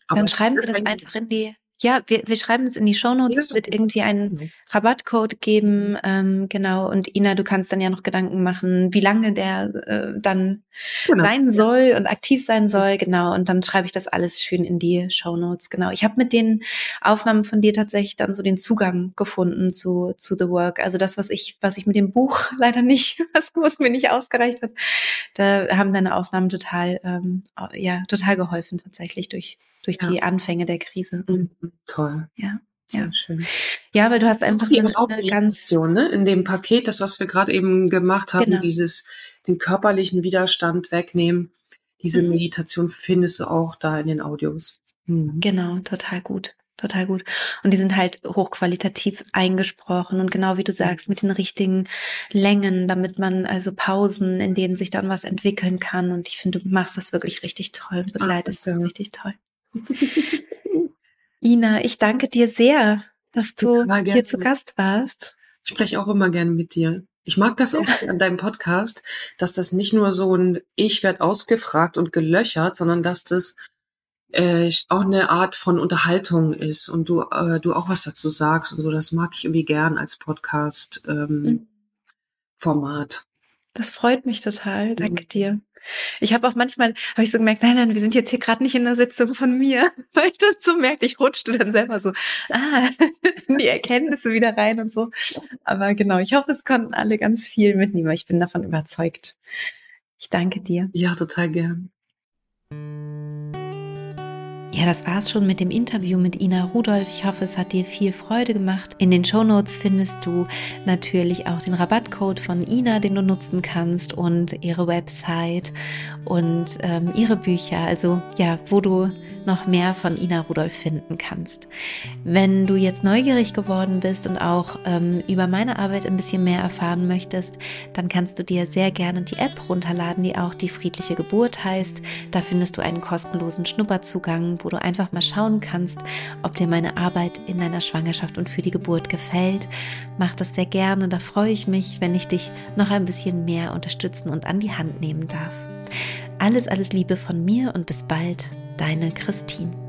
Aber Dann schreiben wir das einfach in die, ja, wir, wir schreiben es in die Shownotes. Es wird irgendwie einen genau. Rabattcode geben, ähm, genau. Und Ina, du kannst dann ja noch Gedanken machen, wie lange der äh, dann genau. sein soll und aktiv sein soll, genau. Und dann schreibe ich das alles schön in die Shownotes, genau. Ich habe mit den Aufnahmen von dir tatsächlich dann so den Zugang gefunden zu zu The Work. Also das, was ich, was ich mit dem Buch *laughs* leider nicht, was, was mir nicht ausgereicht hat, da haben deine Aufnahmen total, ähm, ja, total geholfen tatsächlich durch durch ja. die Anfänge der Krise. Mhm. Toll. Ja. Sehr ja. schön. Ja, weil du hast einfach die eine, eine ganz ne? in dem Paket, das was wir gerade eben gemacht haben, genau. dieses den körperlichen Widerstand wegnehmen. Diese mhm. Meditation findest du auch da in den Audios. Mhm. Genau, total gut. Total gut. Und die sind halt hochqualitativ eingesprochen und genau wie du sagst, mit den richtigen Längen, damit man also Pausen, in denen sich dann was entwickeln kann. Und ich finde, du machst das wirklich richtig toll, begleitest das richtig toll. *laughs* Ina, ich danke dir sehr, dass du hier zu Gast warst. Ich spreche auch immer gerne mit dir. Ich mag das auch an deinem Podcast, dass das nicht nur so ein Ich werde ausgefragt und gelöchert, sondern dass das äh, auch eine Art von Unterhaltung ist und du äh, du auch was dazu sagst und so. Das mag ich irgendwie gern als Podcast ähm, mhm. Das freut mich total. Danke mhm. dir. Ich habe auch manchmal, habe ich so gemerkt, nein, nein, wir sind jetzt hier gerade nicht in der Sitzung von mir, *laughs* weil ich dann so merke, ich rutschte dann selber so, ah, *laughs* in die Erkenntnisse wieder rein und so. Aber genau, ich hoffe, es konnten alle ganz viel mitnehmen. Ich bin davon überzeugt. Ich danke dir. Ja, total gern. Ja, das war's schon mit dem Interview mit Ina Rudolph. Ich hoffe, es hat dir viel Freude gemacht. In den Show Notes findest du natürlich auch den Rabattcode von Ina, den du nutzen kannst und ihre Website und ähm, ihre Bücher. Also ja, wo du noch mehr von Ina Rudolph finden kannst. Wenn du jetzt neugierig geworden bist und auch ähm, über meine Arbeit ein bisschen mehr erfahren möchtest, dann kannst du dir sehr gerne die App runterladen, die auch die friedliche Geburt heißt. Da findest du einen kostenlosen Schnupperzugang, wo du einfach mal schauen kannst, ob dir meine Arbeit in deiner Schwangerschaft und für die Geburt gefällt. Mach das sehr gerne, da freue ich mich, wenn ich dich noch ein bisschen mehr unterstützen und an die Hand nehmen darf. Alles, alles Liebe von mir und bis bald, deine Christine.